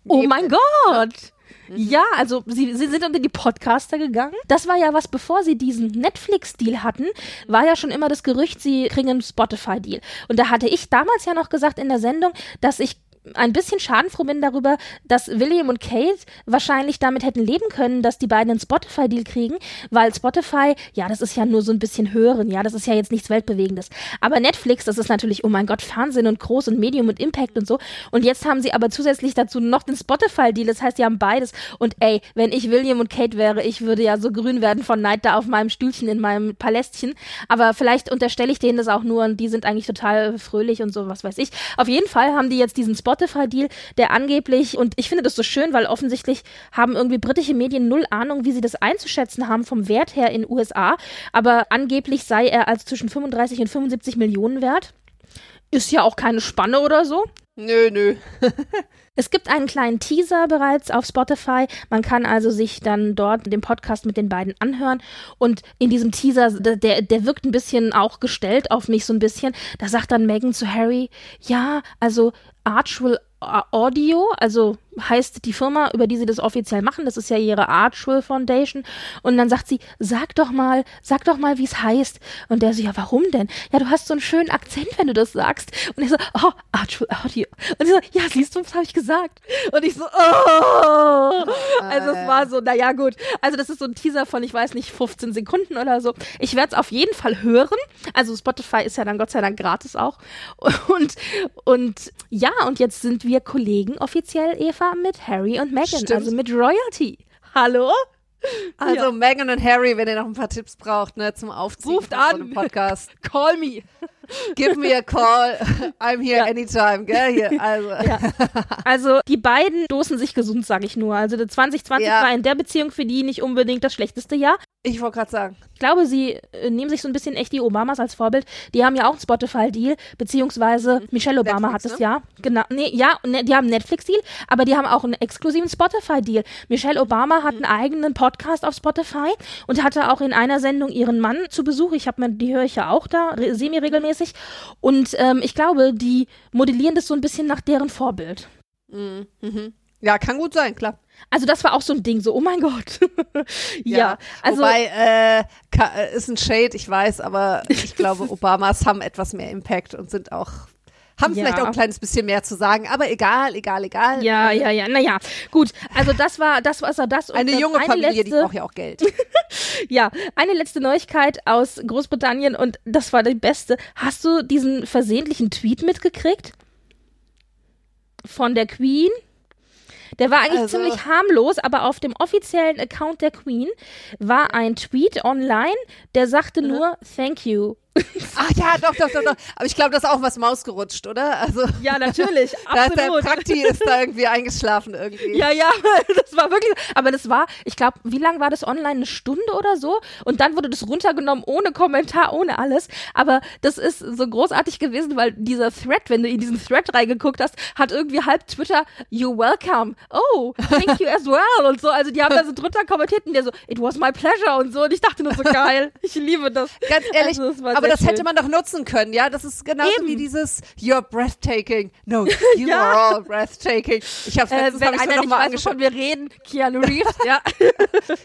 S1: Oh mein Gott! Ja, also sie, sie sind unter die Podcaster gegangen. Das war ja was, bevor sie diesen Netflix-Deal hatten, war ja schon immer das Gerücht, sie kriegen einen Spotify-Deal. Und da hatte ich damals ja noch gesagt in der Sendung, dass ich ein bisschen schadenfroh bin darüber, dass William und Kate wahrscheinlich damit hätten leben können, dass die beiden einen Spotify-Deal kriegen, weil Spotify, ja, das ist ja nur so ein bisschen hören, ja, das ist ja jetzt nichts Weltbewegendes. Aber Netflix, das ist natürlich, oh mein Gott, Fernsehen und groß und Medium und Impact und so. Und jetzt haben sie aber zusätzlich dazu noch den Spotify-Deal, das heißt, die haben beides. Und ey, wenn ich William und Kate wäre, ich würde ja so grün werden von Neid da auf meinem Stühlchen in meinem Palästchen. Aber vielleicht unterstelle ich denen das auch nur und die sind eigentlich total fröhlich und so, was weiß ich. Auf jeden Fall haben die jetzt diesen Spotify-Deal, der angeblich, und ich finde das so schön, weil offensichtlich haben irgendwie britische Medien null Ahnung, wie sie das einzuschätzen haben vom Wert her in USA. Aber angeblich sei er als zwischen 35 und 75 Millionen wert. Ist ja auch keine Spanne oder so.
S2: Nö, nö. *laughs*
S1: Es gibt einen kleinen Teaser bereits auf Spotify. Man kann also sich dann dort den Podcast mit den beiden anhören. Und in diesem Teaser, der, der wirkt ein bisschen auch gestellt auf mich so ein bisschen. Da sagt dann Megan zu Harry, ja, also Archwell Audio, also heißt die Firma, über die sie das offiziell machen, das ist ja ihre Archwell Foundation. Und dann sagt sie, sag doch mal, sag doch mal, wie es heißt. Und der so, ja, warum denn? Ja, du hast so einen schönen Akzent, wenn du das sagst. Und ich so, oh, Archwell Audio. Und ich so, ja, siehst du, was habe ich gesagt? Und ich so, oh. Also es war so, naja, gut. Also das ist so ein Teaser von, ich weiß nicht, 15 Sekunden oder so. Ich werde es auf jeden Fall hören. Also Spotify ist ja dann Gott sei Dank gratis auch. Und, und ja, und jetzt sind wir Kollegen offiziell, Eva, mit Harry und Meghan,
S2: Stimmt.
S1: also mit Royalty. Hallo?
S2: Also
S1: Ja.
S2: Megan und Harry, wenn ihr noch ein paar Tipps braucht, ne, zum Aufziehen
S1: Ruft an.
S2: Podcast. *laughs*
S1: Call me.
S2: Give me a call. *laughs* I'm here
S1: Ja.
S2: anytime, gell? Hier, also.
S1: Ja. Also die beiden stoßen sich gesund, sage ich nur. Also der 2020
S2: Ja.
S1: war in der Beziehung für die nicht unbedingt das schlechteste Jahr.
S2: Ich wollte gerade sagen.
S1: Ich glaube, sie äh, nehmen sich so ein bisschen echt die Obamas als Vorbild. Die haben ja auch einen Spotify-Deal, beziehungsweise Michelle Obama
S2: Mhm. Netflix,
S1: hat es
S2: ne?
S1: ja. Genau. Nee, ja, ne, die haben einen Netflix-Deal, aber die haben auch einen exklusiven Spotify-Deal. Michelle Obama
S2: Mhm.
S1: hat einen eigenen Podcast auf Spotify und hatte auch in einer Sendung ihren Mann zu Besuch. Ich habe mir, die höre ich ja auch da, re- semi-regelmäßig. Und ähm, ich glaube, die modellieren das so ein bisschen nach deren Vorbild.
S2: Mhm. Mhm. Ja, kann gut sein, klar.
S1: Also das war auch so ein Ding, so, oh mein Gott. *laughs* ja, also
S2: Wobei, äh, äh, ist ein Shade, ich weiß, aber ich glaube, *laughs* Obamas haben etwas mehr Impact und sind auch, haben
S1: Ja.
S2: vielleicht auch ein kleines bisschen mehr zu sagen, aber egal, egal, egal.
S1: Ja, ja, ja, naja, gut. Also das war, das war also das. Und
S2: Eine
S1: ähm,
S2: junge
S1: eine
S2: Familie, die
S1: letzte,
S2: braucht ja auch Geld. *laughs*
S1: Ja, eine letzte Neuigkeit aus Großbritannien und das war die beste. Hast du diesen versehentlichen Tweet mitgekriegt? Von der Queen? Der war eigentlich
S2: Also-
S1: ziemlich harmlos, aber auf dem offiziellen Account der Queen war ein Tweet online, der sagte nur Thank you. *laughs*
S2: Ach ja, doch, doch, doch, doch. Aber ich glaube, das ist auch was mausgerutscht, oder? Also,
S1: Ja, natürlich, *laughs*
S2: da ist der
S1: absolut.
S2: Prakti ist da irgendwie eingeschlafen irgendwie.
S1: Ja, ja, *laughs* das war wirklich, aber das war, ich glaube, wie lang war das online? Eine Stunde oder so? Und dann wurde das runtergenommen, ohne Kommentar, ohne alles. Aber das ist so großartig gewesen, weil dieser Thread, wenn du in diesen Thread reingeguckt hast, hat irgendwie halb Twitter, you're welcome. Oh, thank you as well. Und so, also die haben da so drunter kommentiert und der so, it was my pleasure und so. Und ich dachte nur so, geil, ich liebe das.
S2: Ganz ehrlich,
S1: Also, das war
S2: aber das hätte man doch nutzen können, ja? Das ist genauso
S1: Eben.
S2: wie dieses You're breathtaking. No, *laughs* you
S1: Ja.
S2: are all breathtaking. Ich hab's
S1: Äh,
S2: letztens
S1: wenn
S2: hab
S1: einer nicht weiß,
S2: angeschaut.
S1: wir reden, Keanu Reeves, *laughs* ja.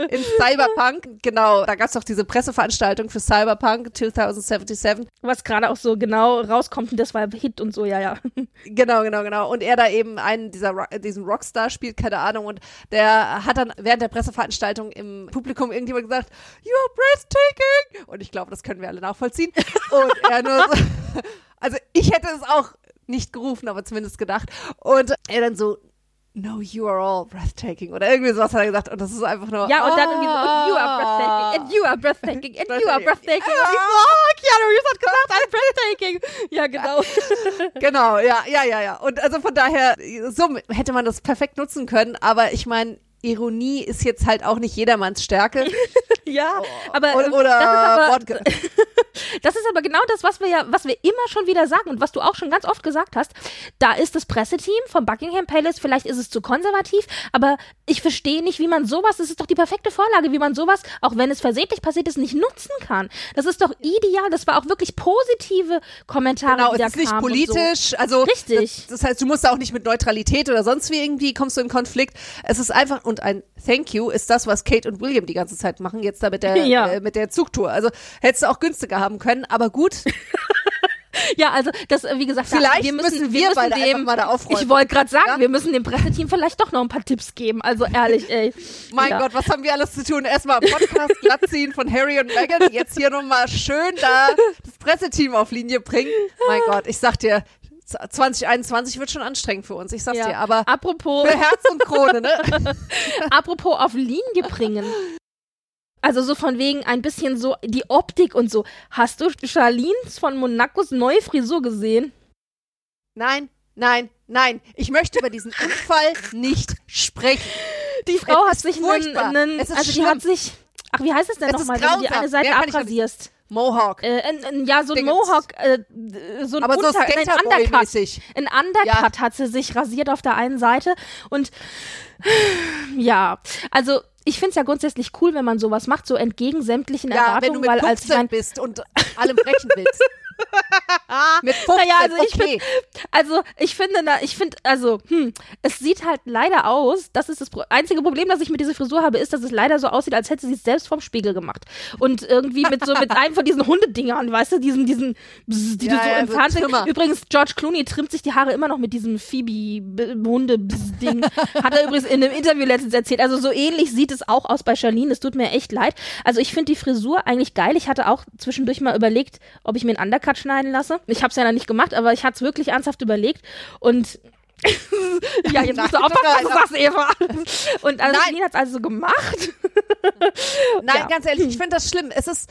S2: In Cyberpunk, genau. Da gab's doch diese Presseveranstaltung für Cyberpunk 2077.
S1: Was gerade auch so genau rauskommt und das war Hit und so, ja, ja.
S2: Genau, genau, genau. Und er da eben einen dieser Ro diesen Rockstar spielt, keine Ahnung. Und der hat dann während der Presseveranstaltung im Publikum irgendjemand gesagt, You're breathtaking. Und ich glaube, das können wir alle nachvollziehen. Und er nur so, *laughs* also ich hätte es auch nicht gerufen, aber zumindest gedacht. Und er dann so, No, you are all breathtaking. Oder irgendwie sowas hat er gesagt. Und das ist einfach nur.
S1: Ja, und dann irgendwie so, and you are breathtaking, and you are breathtaking, and you are breathtaking. Und ich so, oh, Keanu Reeves hat gesagt, I'm breathtaking. Ja, genau. *laughs*
S2: Genau, ja, ja, ja, ja. Und also von daher, so hätte man das perfekt nutzen können. Aber ich meine, Ironie ist jetzt halt auch nicht jedermanns Stärke. *laughs* *laughs*
S1: ja, aber
S2: Oder,
S1: ähm,
S2: oder
S1: das, ist aber, *laughs* das ist aber genau das, was wir ja, was wir immer schon wieder sagen und was du auch schon ganz oft gesagt hast. Da ist das Presseteam vom Buckingham Palace, vielleicht ist es zu konservativ, aber ich verstehe nicht, wie man sowas, das ist doch die perfekte Vorlage, wie man sowas, auch wenn es versehentlich passiert ist, nicht nutzen kann. Das ist doch ideal, das war auch wirklich positive Kommentare,
S2: Genau,
S1: die
S2: es ist nicht
S1: und so.
S2: politisch, also
S1: Richtig.
S2: Das, das heißt, du musst da auch nicht mit Neutralität oder sonst wie irgendwie kommst du in Konflikt. Es ist einfach und ein Thank you ist das, was Kate und William die ganze Zeit machen jetzt da mit der *laughs*
S1: Ja.
S2: äh, mit der Zugtour. Also hättest du auch günstiger haben können, aber gut. *laughs*
S1: Ja, also das, wie gesagt,
S2: Vielleicht
S1: wir müssen,
S2: müssen wir
S1: müssen
S2: beide
S1: dem,
S2: mal da aufräumen.
S1: Ich wollte gerade sagen,
S2: Ja?
S1: wir müssen dem Presseteam vielleicht doch noch ein paar Tipps geben. Also ehrlich, ey. *laughs*
S2: Mein
S1: ja.
S2: Gott, was haben wir alles zu tun? Erstmal Podcast glatt ziehen von Harry und Meghan, jetzt hier nochmal schön da das Presseteam auf Linie bringen. Mein Gott, ich sag dir, 2021 wird schon anstrengend für uns, ich sag's
S1: Ja.
S2: dir, aber
S1: apropos,
S2: für Herz und Krone, ne?
S1: apropos auf Linie bringen. Also so von wegen ein bisschen so die Optik und so. Hast du Charlines von Monacos neue Frisur gesehen?
S2: Nein, nein, nein. Ich möchte über diesen *laughs* Unfall nicht sprechen.
S1: Die Frau
S2: Es
S1: hat sich einen,
S2: furchtbar.
S1: einen
S2: Es ist
S1: also die
S2: schlimm.
S1: hat sich Ach, wie heißt es denn nochmal, wenn du die eine Seite
S2: ich
S1: abrasierst?
S2: Mohawk.
S1: Äh, ein, ein, ja, so ein
S2: Dingens.
S1: Mohawk, äh, so ein,
S2: Aber so
S1: Unter, ein Undercut. Ein Undercut hat sie sich rasiert auf der einen Seite und ja, also ich finde es ja grundsätzlich cool, wenn man sowas macht, so entgegen sämtlichen
S2: Ja, wenn du
S1: Erwartungen, weil
S2: 15
S1: als ich mein,
S2: bist und allem brechen willst. *laughs* mit 15, *laughs*
S1: Naja, also ich
S2: okay.
S1: Also ich finde, na, ich finde, also hm, es sieht halt leider aus. Das ist das einzige Problem, das ich mit dieser Frisur habe, ist, dass es leider so aussieht, als hätte sie es selbst vom Spiegel gemacht und irgendwie mit so mit einem von diesen Hundedingern, weißt du, diesen diesen, bzz, die
S2: Ja,
S1: du so
S2: ja,
S1: im
S2: so
S1: Fernsehen.
S2: Trimmer.
S1: Übrigens, George Clooney trimmt sich die Haare immer noch mit diesem Phoebe Hunde Ding. Hat er übrigens in einem Interview letztens erzählt. Also so ähnlich sieht es auch aus bei Charlene. Es tut mir echt leid. Also ich finde die Frisur eigentlich geil. Ich hatte auch zwischendurch mal überlegt, ob ich mir einen Undercut schneiden lasse. Ich habe es ja noch nicht gemacht, aber ich hatte es wirklich ernsthaft überlegt und *laughs* ja, jetzt musst du
S2: Nein,
S1: aufpassen, was
S2: nein,
S1: du sagst, Eva. Und also
S2: Nein.
S1: Hat es also gemacht.
S2: Nein, *laughs*
S1: Ja.
S2: ganz ehrlich, ich finde das schlimm. Es ist.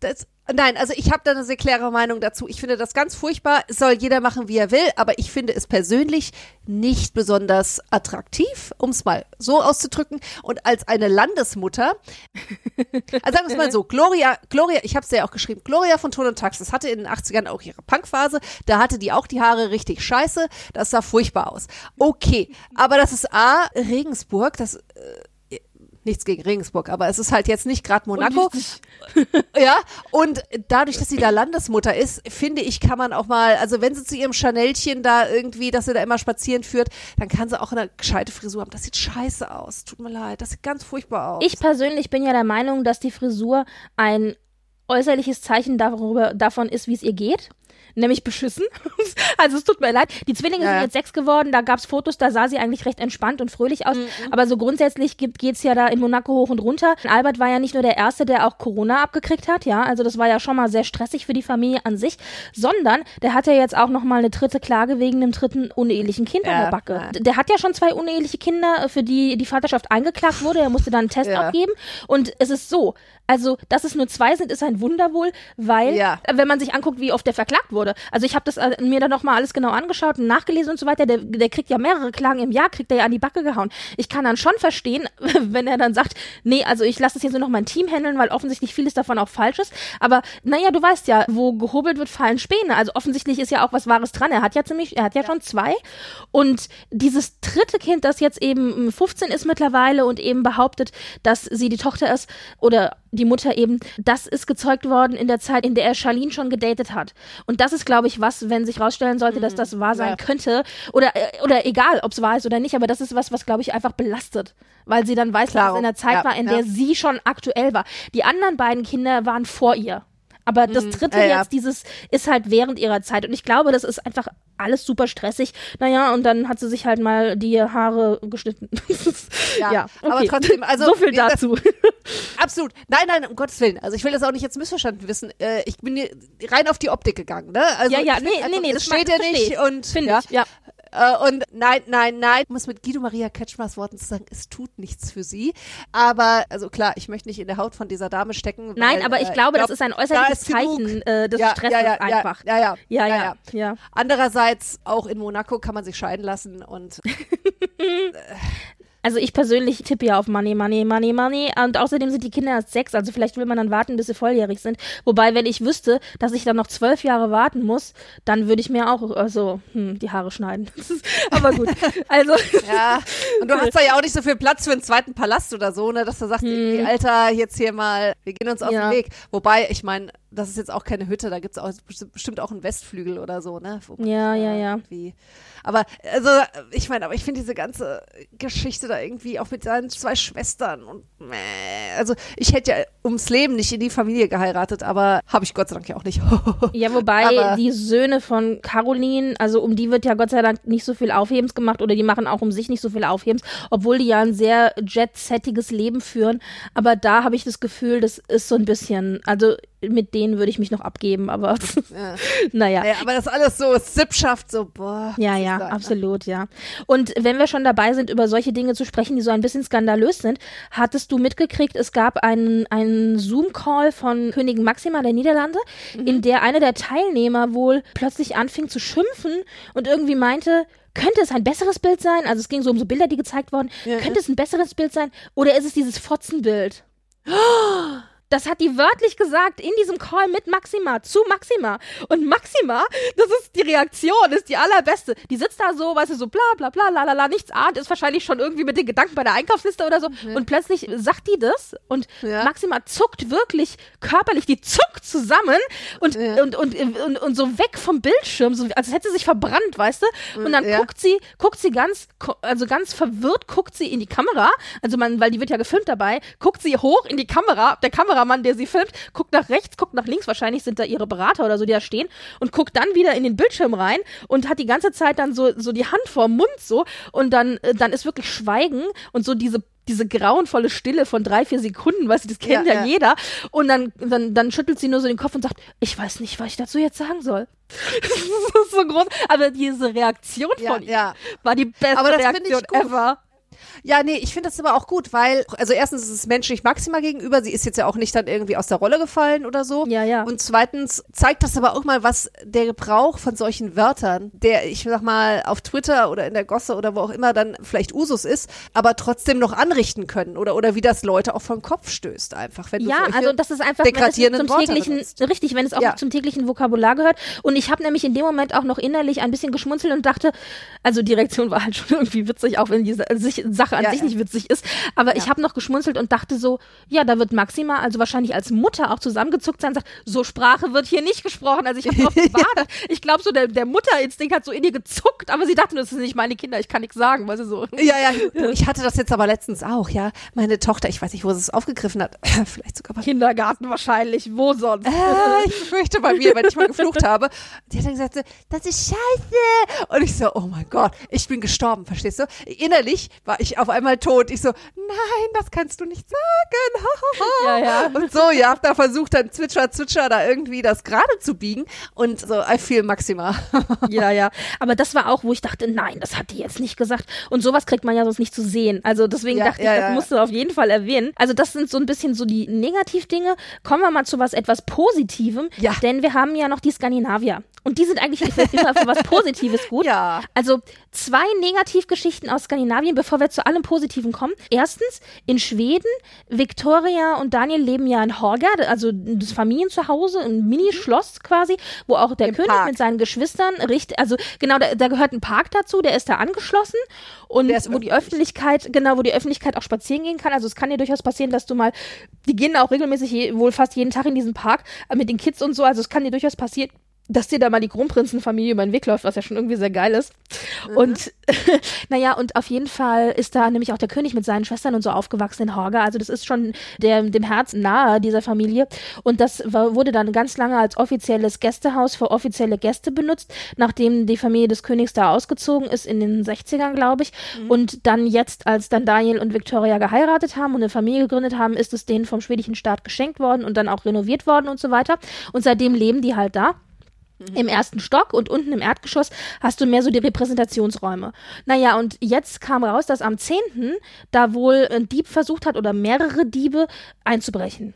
S2: Das, nein, also ich habe da eine sehr klare Meinung dazu. Ich finde das ganz furchtbar. Es soll jeder machen, wie er will, aber ich finde es persönlich nicht besonders attraktiv, um es mal so auszudrücken. Und als eine Landesmutter, *laughs* also sagen wir es mal so, Gloria, Gloria, ich habe es ja auch geschrieben, Gloria von Ton und Taxis hatte in den 80ern auch ihre Punkphase. Da hatte die auch die Haare richtig scheiße. Das sah furchtbar aus. Okay, aber das ist A, Regensburg, das nichts gegen Regensburg, aber es ist halt jetzt nicht gerade Monaco. *laughs* ja, und dadurch, dass sie da Landesmutter ist, finde ich, kann man auch mal, also wenn sie zu ihrem Chanelchen da irgendwie, dass sie da immer spazieren führt, dann kann sie auch eine gescheite Frisur haben. Das sieht scheiße aus. Tut mir leid, das sieht ganz furchtbar aus.
S1: Ich persönlich bin ja der Meinung, dass die Frisur ein äußerliches Zeichen darüber, davon ist, wie es ihr geht. Nämlich beschissen. *laughs* also es tut mir leid. Die Zwillinge
S2: Ja,
S1: sind jetzt sechs geworden, da gab's Fotos, da sah sie eigentlich recht entspannt und fröhlich aus.
S2: Mhm.
S1: Aber so grundsätzlich gibt, geht's ja da in Monaco hoch und runter. Albert war ja nicht nur der Erste, der auch Corona abgekriegt hat, ja. Also das war ja schon mal sehr stressig für die Familie an sich, sondern der hat ja jetzt auch noch mal eine dritte Klage wegen einem dritten unehelichen Kind an
S2: Ja,
S1: der Backe. Der hat ja schon zwei uneheliche Kinder, für die die Vaterschaft eingeklagt wurde. Er musste dann einen Test
S2: Ja.
S1: abgeben. Und es ist so, also, dass es nur zwei sind, ist ein Wunder wohl, weil,
S2: Ja.
S1: äh, wenn man sich anguckt, wie oft der verklagt wurde. Also, ich habe das äh, mir dann nochmal alles genau angeschaut und nachgelesen und so weiter. Der, der kriegt ja mehrere Klagen im Jahr, kriegt er ja an die Backe gehauen. Ich kann dann schon verstehen, *laughs* wenn er dann sagt, nee, also ich lasse das jetzt nur noch mein Team handeln, weil offensichtlich vieles davon auch falsch ist. Aber, naja, du weißt ja, wo gehobelt wird, fallen Späne. Also, offensichtlich ist ja auch was Wahres dran. Er hat ja ziemlich, er hat ja, schon zwei. Und dieses dritte Kind, das jetzt eben mm, 15 ist mittlerweile und eben behauptet, dass sie die Tochter ist oder die Mutter eben, das ist gezeugt worden in der Zeit, in der er Charlene schon gedatet hat. Und das ist, glaube ich, was, wenn sich rausstellen sollte, dass das wahr sein
S2: Ja.
S1: könnte oder, oder egal, ob es wahr ist oder nicht, aber das ist was, was, glaube ich, einfach belastet, weil sie dann weiß, dass
S2: Klaro.
S1: es in der Zeit
S2: Ja,
S1: war, in der sie schon aktuell war. Die anderen beiden Kinder waren vor ihr. Aber das dritte
S2: Mhm. ja, ja.
S1: jetzt, dieses, ist halt während ihrer Zeit. Und ich glaube, das ist einfach alles super stressig. Naja, und dann hat sie sich halt mal die Haare geschnitten. *laughs*
S2: Ja,
S1: okay.
S2: aber trotzdem, also
S1: so viel dazu. *laughs*
S2: Absolut. Nein, nein, um Gottes Willen. Also ich will das auch nicht jetzt missverstanden wissen. Äh, ich bin rein auf die Optik gegangen, ne? Also
S1: ja, ja, nee, nee, nee, das
S2: steht ja nicht
S1: ich.
S2: und
S1: Finde
S2: ja.
S1: ich, ja.
S2: Äh, und nein, nein, nein, ich muss mit Guido Maria Ketschmers Worten zu sagen, es tut nichts für sie. Aber, also klar, ich möchte nicht in der Haut von dieser Dame stecken.
S1: Nein,
S2: weil,
S1: aber ich
S2: äh,
S1: glaube,
S2: glaub,
S1: das ist ein äußerliches
S2: ist.
S1: Zeichen äh, des
S2: ja,
S1: Stresses
S2: ja, ja,
S1: einfach.
S2: Ja, ja,
S1: Ja, ja, ja.
S2: Andererseits, auch in Monaco kann man sich scheiden lassen und *laughs*
S1: Also ich persönlich tippe ja auf Money, Money, Money, Money. Und außerdem sind die Kinder erst sechs, also vielleicht will man dann warten, bis sie volljährig sind. Wobei, wenn ich wüsste, dass ich dann noch zwölf Jahre warten muss, dann würde ich mir auch also, hm, die Haare schneiden. *laughs* Aber gut. *laughs* Also
S2: ja. Und du *laughs* hast da ja auch nicht so viel Platz für einen zweiten Palast oder so, ne, dass du sagst, irgendwie, Alter, jetzt hier mal, wir gehen uns auf
S1: Hm. Ja.
S2: den Weg. Wobei, ich meine, das ist jetzt auch keine Hütte, da auch besti- bestimmt auch einen Westflügel oder so, ne?
S1: Ja, ja, ja.
S2: Irgendwie, aber, also, ich meine, aber ich finde diese ganze Geschichte da irgendwie auch mit seinen zwei Schwestern und, meh, also, ich hätte ja ums Leben nicht in die Familie geheiratet, aber habe ich Gott sei Dank ja auch nicht. *laughs*
S1: Ja, wobei
S2: Aber-
S1: die Söhne von Caroline, also um die wird ja Gott sei Dank nicht so viel Aufhebens gemacht oder die machen auch um sich nicht so viel Aufhebens, obwohl die ja ein sehr jet-settiges Leben führen. Aber da habe ich das Gefühl, das ist so ein bisschen, also mit denen würde ich mich noch abgeben, aber
S2: Ja. *laughs*
S1: naja.
S2: Ja, aber das alles so Sippschaft, so, boah.
S1: Ja, ja,
S2: ne?
S1: absolut, ja. Und wenn wir schon dabei sind, über solche Dinge zu sprechen, die so ein bisschen skandalös sind, hattest du mitgekriegt, es gab einen, einen Zoom-Call von Königin Maxima der Niederlande,
S2: Mhm.
S1: in der einer der Teilnehmer wohl plötzlich anfing zu schimpfen und irgendwie meinte, könnte es ein besseres Bild sein? Also es ging so um so Bilder, die gezeigt wurden.
S2: Ja,
S1: könnte es ein besseres Bild sein? Oder ist es dieses Fotzenbild? *gasps* Das hat die wörtlich gesagt in diesem Call mit Maxima, zu Maxima. Und Maxima, das ist die Reaktion, ist die allerbeste. Die sitzt da so, weißt du, so bla bla bla la la la, nichts ahnt, ist wahrscheinlich schon irgendwie mit den Gedanken bei der Einkaufsliste oder so.
S2: Ja.
S1: Und plötzlich sagt die das und
S2: Ja.
S1: Maxima zuckt wirklich körperlich, die zuckt zusammen und,
S2: Ja.
S1: und, und, und, und so weg vom Bildschirm, so, als hätte sie sich verbrannt, weißt du? Und dann
S2: Ja.
S1: guckt sie, guckt sie ganz, also ganz verwirrt, guckt sie in die Kamera, also man, weil die wird ja gefilmt dabei, guckt sie hoch in die Kamera, der Kameramann, der sie filmt, guckt nach rechts, guckt nach links, wahrscheinlich sind da ihre Berater oder so, die da stehen, und guckt dann wieder in den Bildschirm rein und hat die ganze Zeit dann so, so die Hand vorm Mund so und dann, äh, dann ist wirklich Schweigen und so diese diese grauenvolle Stille von drei, vier Sekunden, weißt du, das kennt
S2: Ja,
S1: ja,
S2: ja.
S1: jeder. Und dann, dann, dann schüttelt sie nur so den Kopf und sagt, ich weiß nicht, was ich dazu jetzt sagen soll. *laughs* das ist so groß. Aber diese Reaktion
S2: Ja,
S1: von
S2: ja.
S1: war die beste
S2: Aber das finde ich
S1: Reaktion ever.
S2: Ja, nee, ich finde das aber auch gut, weil, also erstens ist es menschlich Maxima gegenüber, sie ist jetzt ja auch nicht dann irgendwie aus der Rolle gefallen oder so.
S1: Ja, ja.
S2: Und zweitens zeigt das aber auch mal, was der Gebrauch von solchen Wörtern, der, ich sag mal, auf Twitter oder in der Gosse oder wo auch immer dann vielleicht Usus ist, aber trotzdem noch anrichten können oder, oder wie das Leute auch vom Kopf stößt einfach. Wenn du
S1: Ja, also das ist einfach,
S2: degradierenden
S1: zum
S2: Worte
S1: täglichen,
S2: benutzt.
S1: richtig, wenn es auch
S2: Ja.
S1: zum täglichen Vokabular gehört. Und ich habe nämlich in dem Moment auch noch innerlich ein bisschen geschmunzelt und dachte, also die Reaktion war halt schon *laughs* irgendwie witzig, auch wenn die sich, Sache an
S2: Ja,
S1: sich
S2: ja.
S1: nicht witzig ist. Aber ich habe noch geschmunzelt und dachte so, ja, da wird Maxima, also wahrscheinlich als Mutter auch zusammengezuckt sein und sagt, so Sprache wird hier nicht gesprochen. Also ich habe *laughs* gewartet. Ich glaube so, der, der Mutterinstinkt hat so in ihr gezuckt, aber sie dachte, das sind nicht meine Kinder, ich kann nichts sagen, weißt du so.
S2: Ja, ja, *laughs* ich hatte das jetzt aber letztens auch, ja. Meine Tochter, ich weiß nicht, wo sie es aufgegriffen hat, *laughs* vielleicht sogar bei
S1: Kindergarten wahrscheinlich, wo sonst?
S2: Äh, ich befürchte bei mir, wenn ich mal geflucht habe. Die hat dann gesagt, so, das ist scheiße. Und ich so, oh mein Gott, ich bin gestorben, verstehst du? Innerlich war ich auf einmal tot. Ich so, nein, das kannst du nicht sagen. *laughs*
S1: Ja, ja.
S2: Und so, ja, hab da versucht, dann Zwitscher, Zwitscher da irgendwie das gerade zu biegen. Und so, I feel Maxima. *laughs*
S1: Ja, ja. Aber das war auch, wo ich dachte, nein, das hat die jetzt nicht gesagt. Und sowas kriegt man ja sonst nicht zu sehen. Also deswegen
S2: Ja,
S1: dachte
S2: ja,
S1: ich, das
S2: ja.
S1: musst du auf jeden Fall erwähnen. Also das sind so ein bisschen so die Negativdinge. Kommen wir mal zu was etwas Positivem.
S2: Ja.
S1: Denn wir haben ja noch die Skandinavier. Und die sind eigentlich immer für was *laughs* Positives gut.
S2: Ja.
S1: Also zwei Negativgeschichten aus Skandinavien, bevor wir zu allem Positiven kommen. Erstens, in Schweden, Victoria und Daniel leben ja in Horga, also das Familienzuhause, ein Mini-Schloss quasi, wo auch der
S2: Im
S1: König
S2: Park.
S1: mit seinen Geschwistern, richt, also genau, da, da gehört ein Park dazu, der ist da angeschlossen und wo die
S2: öffentlich.
S1: Öffentlichkeit, genau, wo die Öffentlichkeit auch spazieren gehen kann. Also es kann dir durchaus passieren, dass du mal, die gehen auch regelmäßig je, wohl fast jeden Tag in diesen Park äh, mit den Kids und so, also es kann dir durchaus passieren, dass dir da mal die Kronprinzenfamilie über den Weg läuft, was ja schon irgendwie sehr geil ist. Und *laughs* naja, und auf jeden Fall ist da nämlich auch der König mit seinen Schwestern und so aufgewachsen in Horga. Also das ist schon der, dem Herzen nahe dieser Familie. Und das war, wurde dann ganz lange als offizielles Gästehaus für offizielle Gäste benutzt, nachdem die Familie des Königs da ausgezogen ist in den 60ern, glaube ich. Und dann jetzt, als dann Daniel und Victoria geheiratet haben und eine Familie gegründet haben, ist es denen vom schwedischen Staat geschenkt worden und dann auch renoviert worden und so weiter. Und seitdem leben die halt da. Im ersten Stock und unten im Erdgeschoss hast du mehr so die Repräsentationsräume. Naja, und jetzt kam raus, dass am 10. da wohl ein Dieb versucht hat oder mehrere Diebe einzubrechen.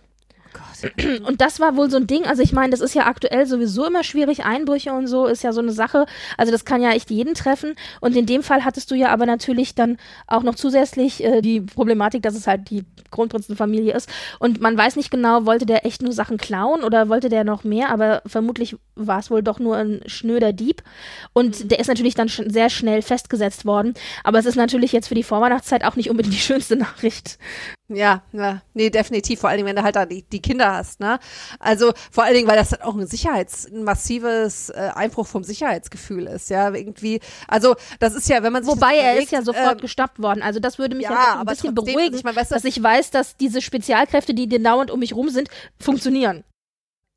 S1: *clears throat* Und das war wohl so ein Ding, also ich meine, das ist ja aktuell sowieso immer schwierig, Einbrüche und so ist ja so eine Sache, also das kann ja echt jeden treffen. Und in dem Fall hattest du ja aber natürlich dann auch noch zusätzlich äh, die Problematik, dass es halt die Kronprinzenfamilie ist. Und man weiß nicht genau, wollte der echt nur Sachen klauen oder wollte der noch mehr, aber vermutlich war es wohl doch nur ein schnöder Dieb. Und der ist natürlich dann schon sehr schnell festgesetzt worden, aber es ist natürlich jetzt für die Vorweihnachtszeit auch nicht unbedingt die schönste *laughs* Nachricht.
S2: Ja, ja, nee, definitiv. Vor allen Dingen, wenn du halt da die, die Kinder hast, ne? Also vor allen Dingen, weil das dann auch ein Sicherheits, ein massives äh, Einbruch vom Sicherheitsgefühl ist, ja, irgendwie. Also das ist ja, wenn man sich
S1: Wobei er
S2: überlegt,
S1: ist ja sofort
S2: ähm,
S1: gestoppt worden. Also das würde mich
S2: ja,
S1: ja, ein
S2: aber
S1: bisschen
S2: trotzdem,
S1: beruhigen,
S2: ich mein, weißt du-
S1: dass ich weiß, dass diese Spezialkräfte, die dir dauernd um mich rum sind, funktionieren.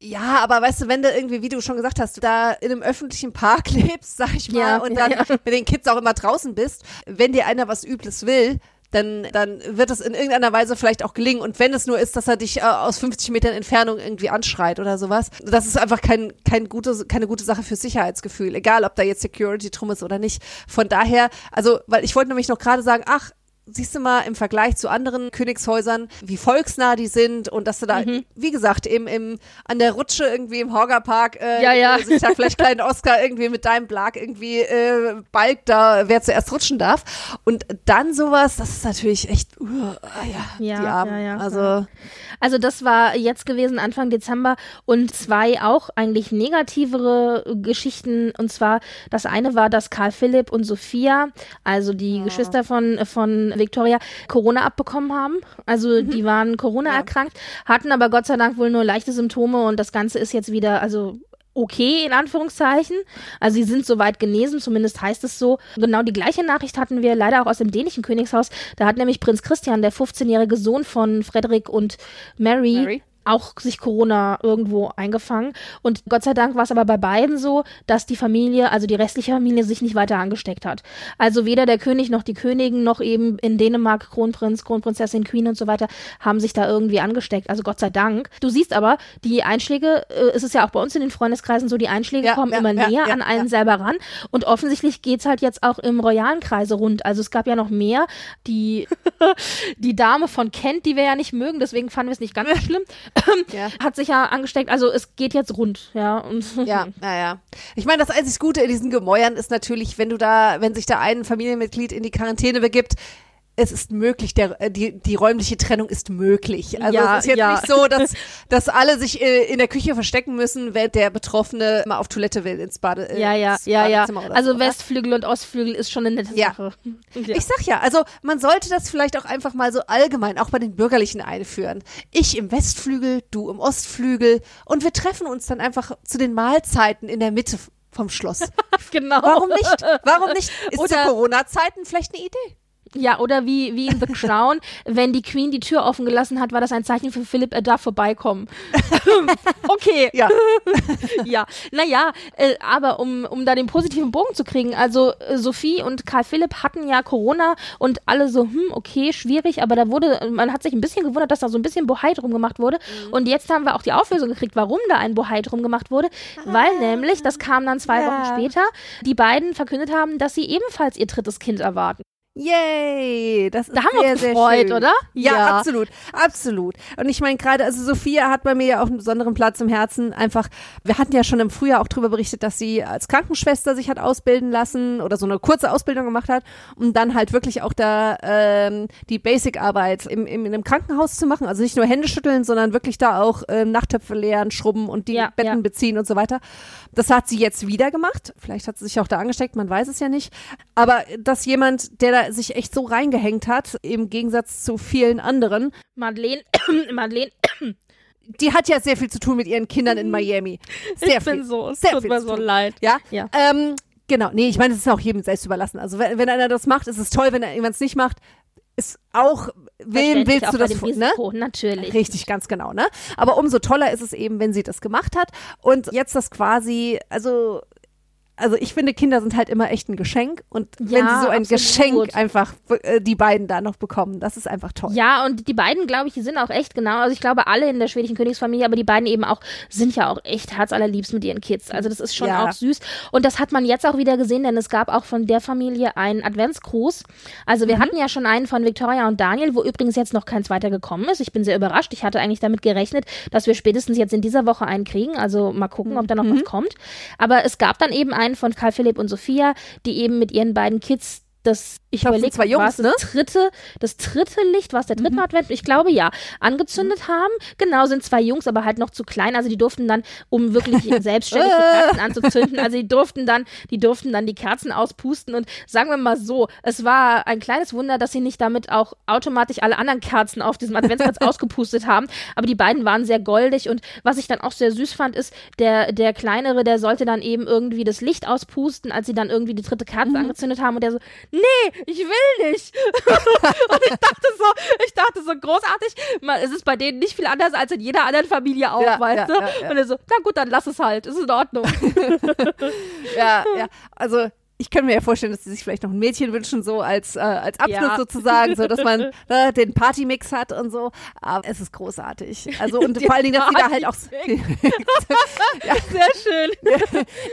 S2: Ja, aber weißt du, wenn du irgendwie, wie du schon gesagt hast, du da in einem öffentlichen Park *laughs* lebst, sag ich mal,
S1: Ja,
S2: und
S1: ja,
S2: dann *laughs*
S1: ja.
S2: mit den Kids auch immer draußen bist, wenn dir einer was Übles will, dann, dann wird es in irgendeiner Weise vielleicht auch gelingen. Und wenn es nur ist, dass er dich äh, aus 50 Metern Entfernung irgendwie anschreit oder sowas, das ist einfach kein, kein gute, keine gute Sache fürs Sicherheitsgefühl. Egal, ob da jetzt Security drum ist oder nicht. Von daher, also, weil ich wollte nämlich noch gerade sagen, ach, siehst du mal im Vergleich zu anderen Königshäusern, wie volksnah die sind und dass du da,
S1: Mhm.
S2: wie gesagt, eben im, an der Rutsche irgendwie im Horgerpark, äh,
S1: Ja, ja.
S2: sich da vielleicht kleinen Oscar irgendwie mit deinem Blag irgendwie äh, balgt da, wer zuerst rutschen darf. Und dann sowas, das ist natürlich echt, uh, ja,
S1: Ja,
S2: die Armen.
S1: ja,
S2: also,
S1: Also das war jetzt gewesen Anfang Dezember und zwei auch eigentlich negativere Geschichten und zwar das eine war, dass Karl Philipp und Sophia, also die Geschwister von von Victoria, Corona abbekommen haben. Also die waren Corona
S2: Ja.
S1: erkrankt, hatten aber Gott sei Dank wohl nur leichte Symptome und das Ganze ist jetzt wieder also okay in Anführungszeichen. Also sie sind soweit genesen, zumindest heißt es so. Genau die gleiche Nachricht hatten wir leider auch aus dem dänischen Königshaus. Da hat nämlich Prinz Christian, der 15-jährige Sohn von Frederik und Mary,
S2: Mary.
S1: Auch sich Corona irgendwo eingefangen. Und Gott sei Dank war es aber bei beiden so, dass die Familie, also die restliche Familie, sich nicht weiter angesteckt hat. Also weder der König noch die Königin noch eben in Dänemark Kronprinz, Kronprinzessin, Queen und so weiter haben sich da irgendwie angesteckt. Also Gott sei Dank. Du siehst aber, die Einschläge, äh, es ist ja auch bei uns in den Freundeskreisen so, die Einschläge
S2: Ja,
S1: kommen
S2: ja,
S1: immer
S2: ja,
S1: näher an einen selber ran. Und offensichtlich geht's halt jetzt auch im royalen Kreise rund. Also es gab ja noch mehr. Die, *laughs* die Dame von Kent, die wir ja nicht mögen, deswegen fanden wir es nicht ganz so *laughs* schlimm, *laughs*
S2: ja.
S1: hat sich ja angesteckt. Also es geht jetzt rund, ja. Und *laughs*
S2: Ja, naja. Ich meine, das einzig Gute in diesen Gemäuern ist natürlich, wenn du da, wenn sich da ein Familienmitglied in die Quarantäne begibt, es ist möglich, der, äh, die, die räumliche Trennung ist möglich. Also
S1: Ja,
S2: es ist jetzt
S1: ja.
S2: nicht so, dass, *laughs* dass alle sich äh, in der Küche verstecken müssen, wenn der Betroffene mal auf Toilette will ins Bade. Äh,
S1: ja, ja, ja, ja.
S2: Badezimmer oder
S1: Also
S2: so?
S1: Westflügel und Ostflügel ist schon eine nette
S2: Ja.
S1: Sache. *laughs* Ja.
S2: Ich sag ja, also man sollte das vielleicht auch einfach mal so allgemein, auch bei den Bürgerlichen einführen. Ich im Westflügel, du im Ostflügel und wir treffen uns dann einfach zu den Mahlzeiten in der Mitte vom Schloss. *laughs*
S1: genau.
S2: Warum nicht? Warum nicht? Ist zu
S1: Oder-
S2: Corona-Zeiten vielleicht eine Idee?
S1: Ja, oder wie, wie in The Crown, *laughs* wenn die Queen die Tür offen gelassen hat, war das ein Zeichen für Philipp, er darf vorbeikommen. *laughs* okay.
S2: Ja. *laughs*
S1: ja, naja, äh, aber um, um da den positiven Bogen zu kriegen, also äh, Sophie und Karl Philipp hatten ja Corona und alle so, hm, okay, schwierig, aber da wurde, man hat sich ein bisschen gewundert, dass da so ein bisschen Bohai drum gemacht wurde. Und jetzt haben wir auch die Auflösung gekriegt, warum da ein Bohai drum gemacht wurde, weil nämlich, das kam dann zwei
S2: Ja.
S1: Wochen später, die beiden verkündet haben, dass sie ebenfalls ihr drittes Kind erwarten.
S2: Yay, das ist
S1: Da haben wir
S2: sehr,
S1: uns
S2: sehr
S1: gefreut, oder?
S2: Ja,
S1: Ja.
S2: absolut, absolut. Und ich meine gerade, also Sophia hat bei mir ja auch einen besonderen Platz im Herzen. Einfach, wir hatten ja schon im Frühjahr auch darüber berichtet, dass sie als Krankenschwester sich hat ausbilden lassen oder so eine kurze Ausbildung gemacht hat, um dann halt wirklich auch da ähm, die Basic-Arbeit im, im, in einem Krankenhaus zu machen. Also nicht nur Hände schütteln, sondern wirklich da auch ähm, Nachttöpfe leeren, schrubben und die
S1: Ja,
S2: Betten
S1: ja.
S2: beziehen und so weiter. Das hat sie jetzt wieder gemacht. Vielleicht hat sie sich auch da angesteckt, man weiß es ja nicht. Aber dass jemand, der da sich echt so reingehängt hat, im Gegensatz zu vielen anderen,
S1: Madeleine, *coughs* Madeleine, *coughs*
S2: die hat ja sehr viel zu tun mit ihren Kindern in Miami. Sehr
S1: ich
S2: viel.
S1: bin so, es
S2: sehr
S1: tut mir so leid.
S2: Ja.
S1: Ja.
S2: Ähm, genau. Nee, ich meine, es ist auch jedem selbst überlassen. Also wenn, wenn einer das macht, ist es toll. Wenn jemand es nicht macht, ist auch, wem willst du das vor, ne?
S1: Natürlich.
S2: Richtig, ganz genau, ne? Aber umso toller ist es eben, wenn sie das gemacht hat und jetzt das quasi, also also ich finde, Kinder sind halt immer echt ein Geschenk und wenn
S1: Ja,
S2: sie so ein
S1: absolut.
S2: Geschenk einfach äh, die beiden da noch bekommen, das ist einfach toll.
S1: Ja, und die beiden, glaube ich, die sind auch echt genau. Also ich glaube, alle in der schwedischen Königsfamilie, aber die beiden eben auch, sind ja auch echt herzallerliebst mit ihren Kids. Also das ist schon
S2: Ja.
S1: auch süß. Und das hat man jetzt auch wieder gesehen, denn es gab auch von der Familie einen Adventsgruß. Also
S2: Mhm.
S1: wir hatten ja schon einen von Victoria und Daniel, wo übrigens jetzt noch kein zweiter gekommen ist. Ich bin sehr überrascht. Ich hatte eigentlich damit gerechnet, dass wir spätestens jetzt in dieser Woche einen kriegen. Also mal gucken, ob da noch
S2: Mhm.
S1: was kommt. Aber es gab dann eben einen von Karl Philipp und Sophia, die eben mit ihren beiden Kids das, ich überlege,
S2: zwei Jungs,
S1: es das dritte, das dritte Licht, war es der dritte Advent? Ich glaube ja, angezündet haben. Genau, sind zwei Jungs, aber halt noch zu klein. Also die durften dann, um wirklich *laughs* selbstständig die Kerzen anzuzünden, also die durften dann, die durften dann die Kerzen auspusten und sagen wir mal so, es war ein kleines Wunder, dass sie nicht damit auch automatisch alle anderen Kerzen auf diesem Adventskranz *laughs* ausgepustet haben. Aber die beiden waren sehr goldig und was ich dann auch sehr süß fand, ist, der, der kleinere, der sollte dann eben irgendwie das Licht auspusten, als sie dann irgendwie die dritte Kerze angezündet haben und der so, nee, ich will nicht. *laughs* und ich dachte so, ich dachte so großartig, man, es ist bei denen nicht viel anders als in jeder anderen Familie auch,
S2: Ja,
S1: weißt
S2: ja,
S1: du?
S2: ja, ja.
S1: Und er so, na gut, dann lass es halt, ist in Ordnung. *laughs*
S2: ja, ja. Also ich kann mir ja vorstellen, dass sie sich vielleicht noch ein Mädchen wünschen, so als, äh, als Abschluss
S1: Ja.
S2: sozusagen, so dass man äh, *laughs* den Partymix hat und so. Aber es ist großartig. Also und *laughs* vor allen Dingen, dass sie da halt auch. *laughs*
S1: Sehr schön.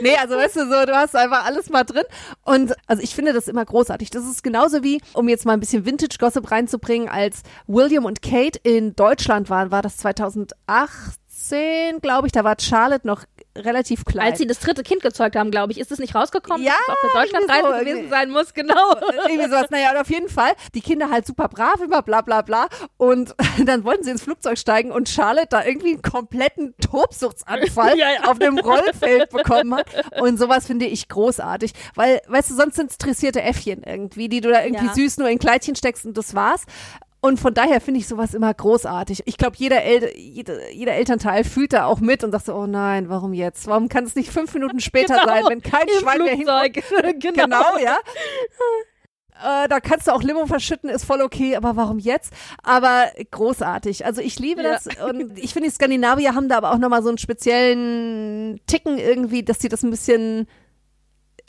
S2: nee, also weißt du so, du hast einfach alles mal drin. Und also ich finde das immer großartig. Das ist genauso wie, um jetzt mal ein bisschen Vintage-Gossip reinzubringen, als William und Kate in Deutschland waren, war das 2018, glaube ich, da war Charlotte noch relativ klein.
S1: Als sie das dritte Kind gezeugt haben, glaube ich, ist es nicht rausgekommen,
S2: Ja,
S1: dass es auf der Deutschlandreise
S2: so,
S1: gewesen sein muss, *laughs* genau.
S2: irgendwie sowas. Naja, und auf jeden Fall, die Kinder halt super brav, immer bla bla bla. Und *laughs* dann wollten sie ins Flugzeug steigen und Charlotte da irgendwie einen kompletten Tobsuchtsanfall *laughs*
S1: Ja, ja.
S2: auf dem Rollfeld bekommen hat. Und sowas finde ich großartig. Weil, weißt du, sonst sind es dressierte Äffchen irgendwie, die du da irgendwie süß nur in Kleidchen steckst und das war's. Und von daher finde ich sowas immer großartig. Ich glaube, jeder, El jeder, jeder Elternteil fühlt da auch mit und sagt so, oh nein, warum jetzt? Warum kann es nicht fünf Minuten *laughs* später
S1: Genau,
S2: sein, wenn kein Schwein mehr hinkommt?
S1: Flugzeug. *laughs* *laughs* genau.
S2: Genau, ja. Äh, da kannst du auch Limo verschütten, ist voll okay, aber warum jetzt? Aber großartig. Also ich liebe
S1: Ja.
S2: das und ich finde, die Skandinavier haben da aber auch nochmal so einen speziellen Ticken irgendwie, dass sie das ein bisschen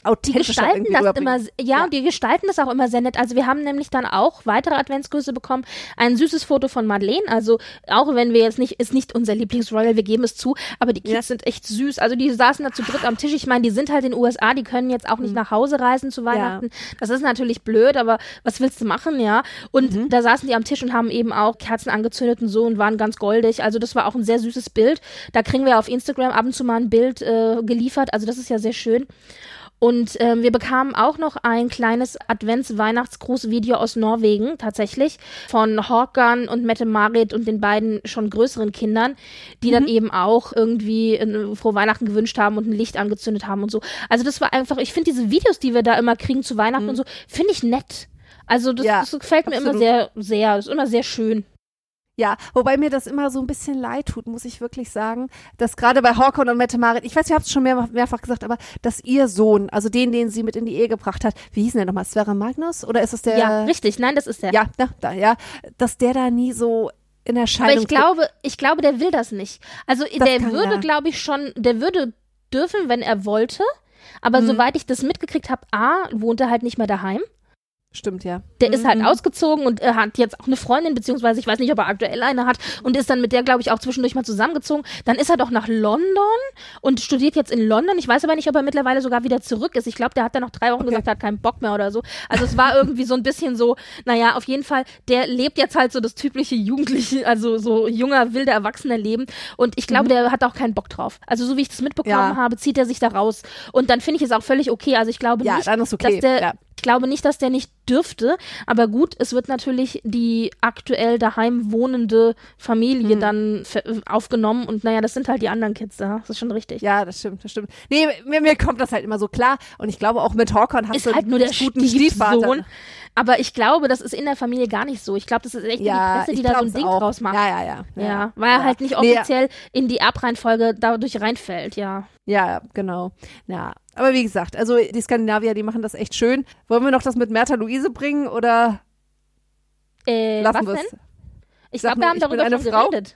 S1: Die
S2: authentischer
S1: gestalten
S2: irgendwie
S1: das immer, ja,
S2: Ja.
S1: und die gestalten das auch immer sehr nett. Also wir haben nämlich dann auch weitere Adventsgrüße bekommen. Ein süßes Foto von Madeleine. Also auch wenn wir jetzt nicht, ist nicht unser Lieblingsroyal, wir geben es zu, aber die Kids
S2: Ja.
S1: sind echt süß. Also die saßen da zu dritt am Tisch. Ich meine, die sind halt in den USA, die können jetzt auch
S2: Mhm.
S1: nicht nach Hause reisen zu Weihnachten. Das ist natürlich blöd, aber was willst du machen, ja? Und
S2: Mhm.
S1: da saßen die am Tisch und haben eben auch Kerzen angezündet und so und waren ganz goldig. Also das war auch ein sehr süßes Bild. Da kriegen wir auf Instagram ab und zu mal ein Bild äh, geliefert. Also das ist ja sehr schön. Und ähm, wir bekamen auch noch ein kleines Advents-Weihnachtsgruß-Video aus Norwegen, tatsächlich, von Håkan und Mette Marit und den beiden schon größeren Kindern, die dann eben auch irgendwie äh, frohe Weihnachten gewünscht haben und ein Licht angezündet haben und so. Also das war einfach, ich finde diese Videos, die wir da immer kriegen zu Weihnachten und so, finde ich nett. Also das,
S2: Ja,
S1: das gefällt mir immer
S2: absolut.
S1: sehr, sehr, das ist immer sehr schön.
S2: Ja, wobei mir das immer so ein bisschen leid tut, muss ich wirklich sagen, dass gerade bei Horkon und Mette Marit, ich weiß, ihr habt es schon mehr, mehrfach gesagt, aber dass ihr Sohn, also den, den sie mit in die Ehe gebracht hat, wie hieß denn der nochmal, Sverre Magnus? Oder ist es der?
S1: ja, richtig, nein, das ist der.
S2: Ja, da, da, ja, dass der da nie so in
S1: Aber
S2: Erscheinung
S1: ich glaube, ich glaube, der will das nicht. Also
S2: Das
S1: der würde, glaube ich, schon, der würde dürfen, wenn er wollte. Aber
S2: Mhm.
S1: soweit ich das mitgekriegt habe, A, wohnt er halt nicht mehr daheim.
S2: Stimmt, ja.
S1: Der ist halt
S2: Mhm.
S1: ausgezogen und er hat jetzt auch eine Freundin, beziehungsweise ich weiß nicht, ob er aktuell eine hat und ist dann mit der, glaube ich, auch zwischendurch mal zusammengezogen. Dann ist er doch nach London und studiert jetzt in London. Ich weiß aber nicht, ob er mittlerweile sogar wieder zurück ist. Ich glaube, der hat dann nach drei Wochen
S2: Okay.
S1: gesagt, er hat keinen Bock mehr oder so. Also es war irgendwie so ein bisschen so, naja, auf jeden Fall, der lebt jetzt halt so das typische Jugendliche, also so junger, wilder Erwachsener-Leben. Und ich glaube, der hat auch keinen Bock drauf. Also so wie ich das mitbekommen
S2: Mhm. Ja.
S1: habe, zieht er sich da raus. Und dann finde ich es auch völlig okay. Also ich glaube
S2: Ja,
S1: nicht,
S2: okay.
S1: dass der,
S2: ja.
S1: Ich glaube nicht, dass der nicht dürfte, aber gut, es wird natürlich die aktuell daheim wohnende Familie
S2: Hm.
S1: dann aufgenommen und naja, das sind halt die anderen Kids da. Das ist schon richtig.
S2: ja, das stimmt, das stimmt. Nee, mir, mir kommt das halt immer so klar. Und ich glaube auch mit Horkon hast
S1: ist
S2: du
S1: halt nur der
S2: guten. Stiefvater.
S1: Aber ich glaube, das ist in der Familie gar nicht so. Ich glaube, das ist echt
S2: Ja,
S1: die Presse, die da so ein Ding
S2: auch.
S1: draus macht.
S2: Ja, ja, ja.
S1: Ja, weil er halt nicht
S2: Nee,
S1: offiziell in die Erbreihenfolge dadurch reinfällt, ja.
S2: Ja, genau. Ja, aber wie gesagt, also die Skandinavier, die machen das echt schön. Wollen wir noch das mit Mertha Luise bringen oder
S1: Äh,
S2: lassen wir es?
S1: Ich glaube, wir haben darüber schon
S2: Frau.
S1: geredet.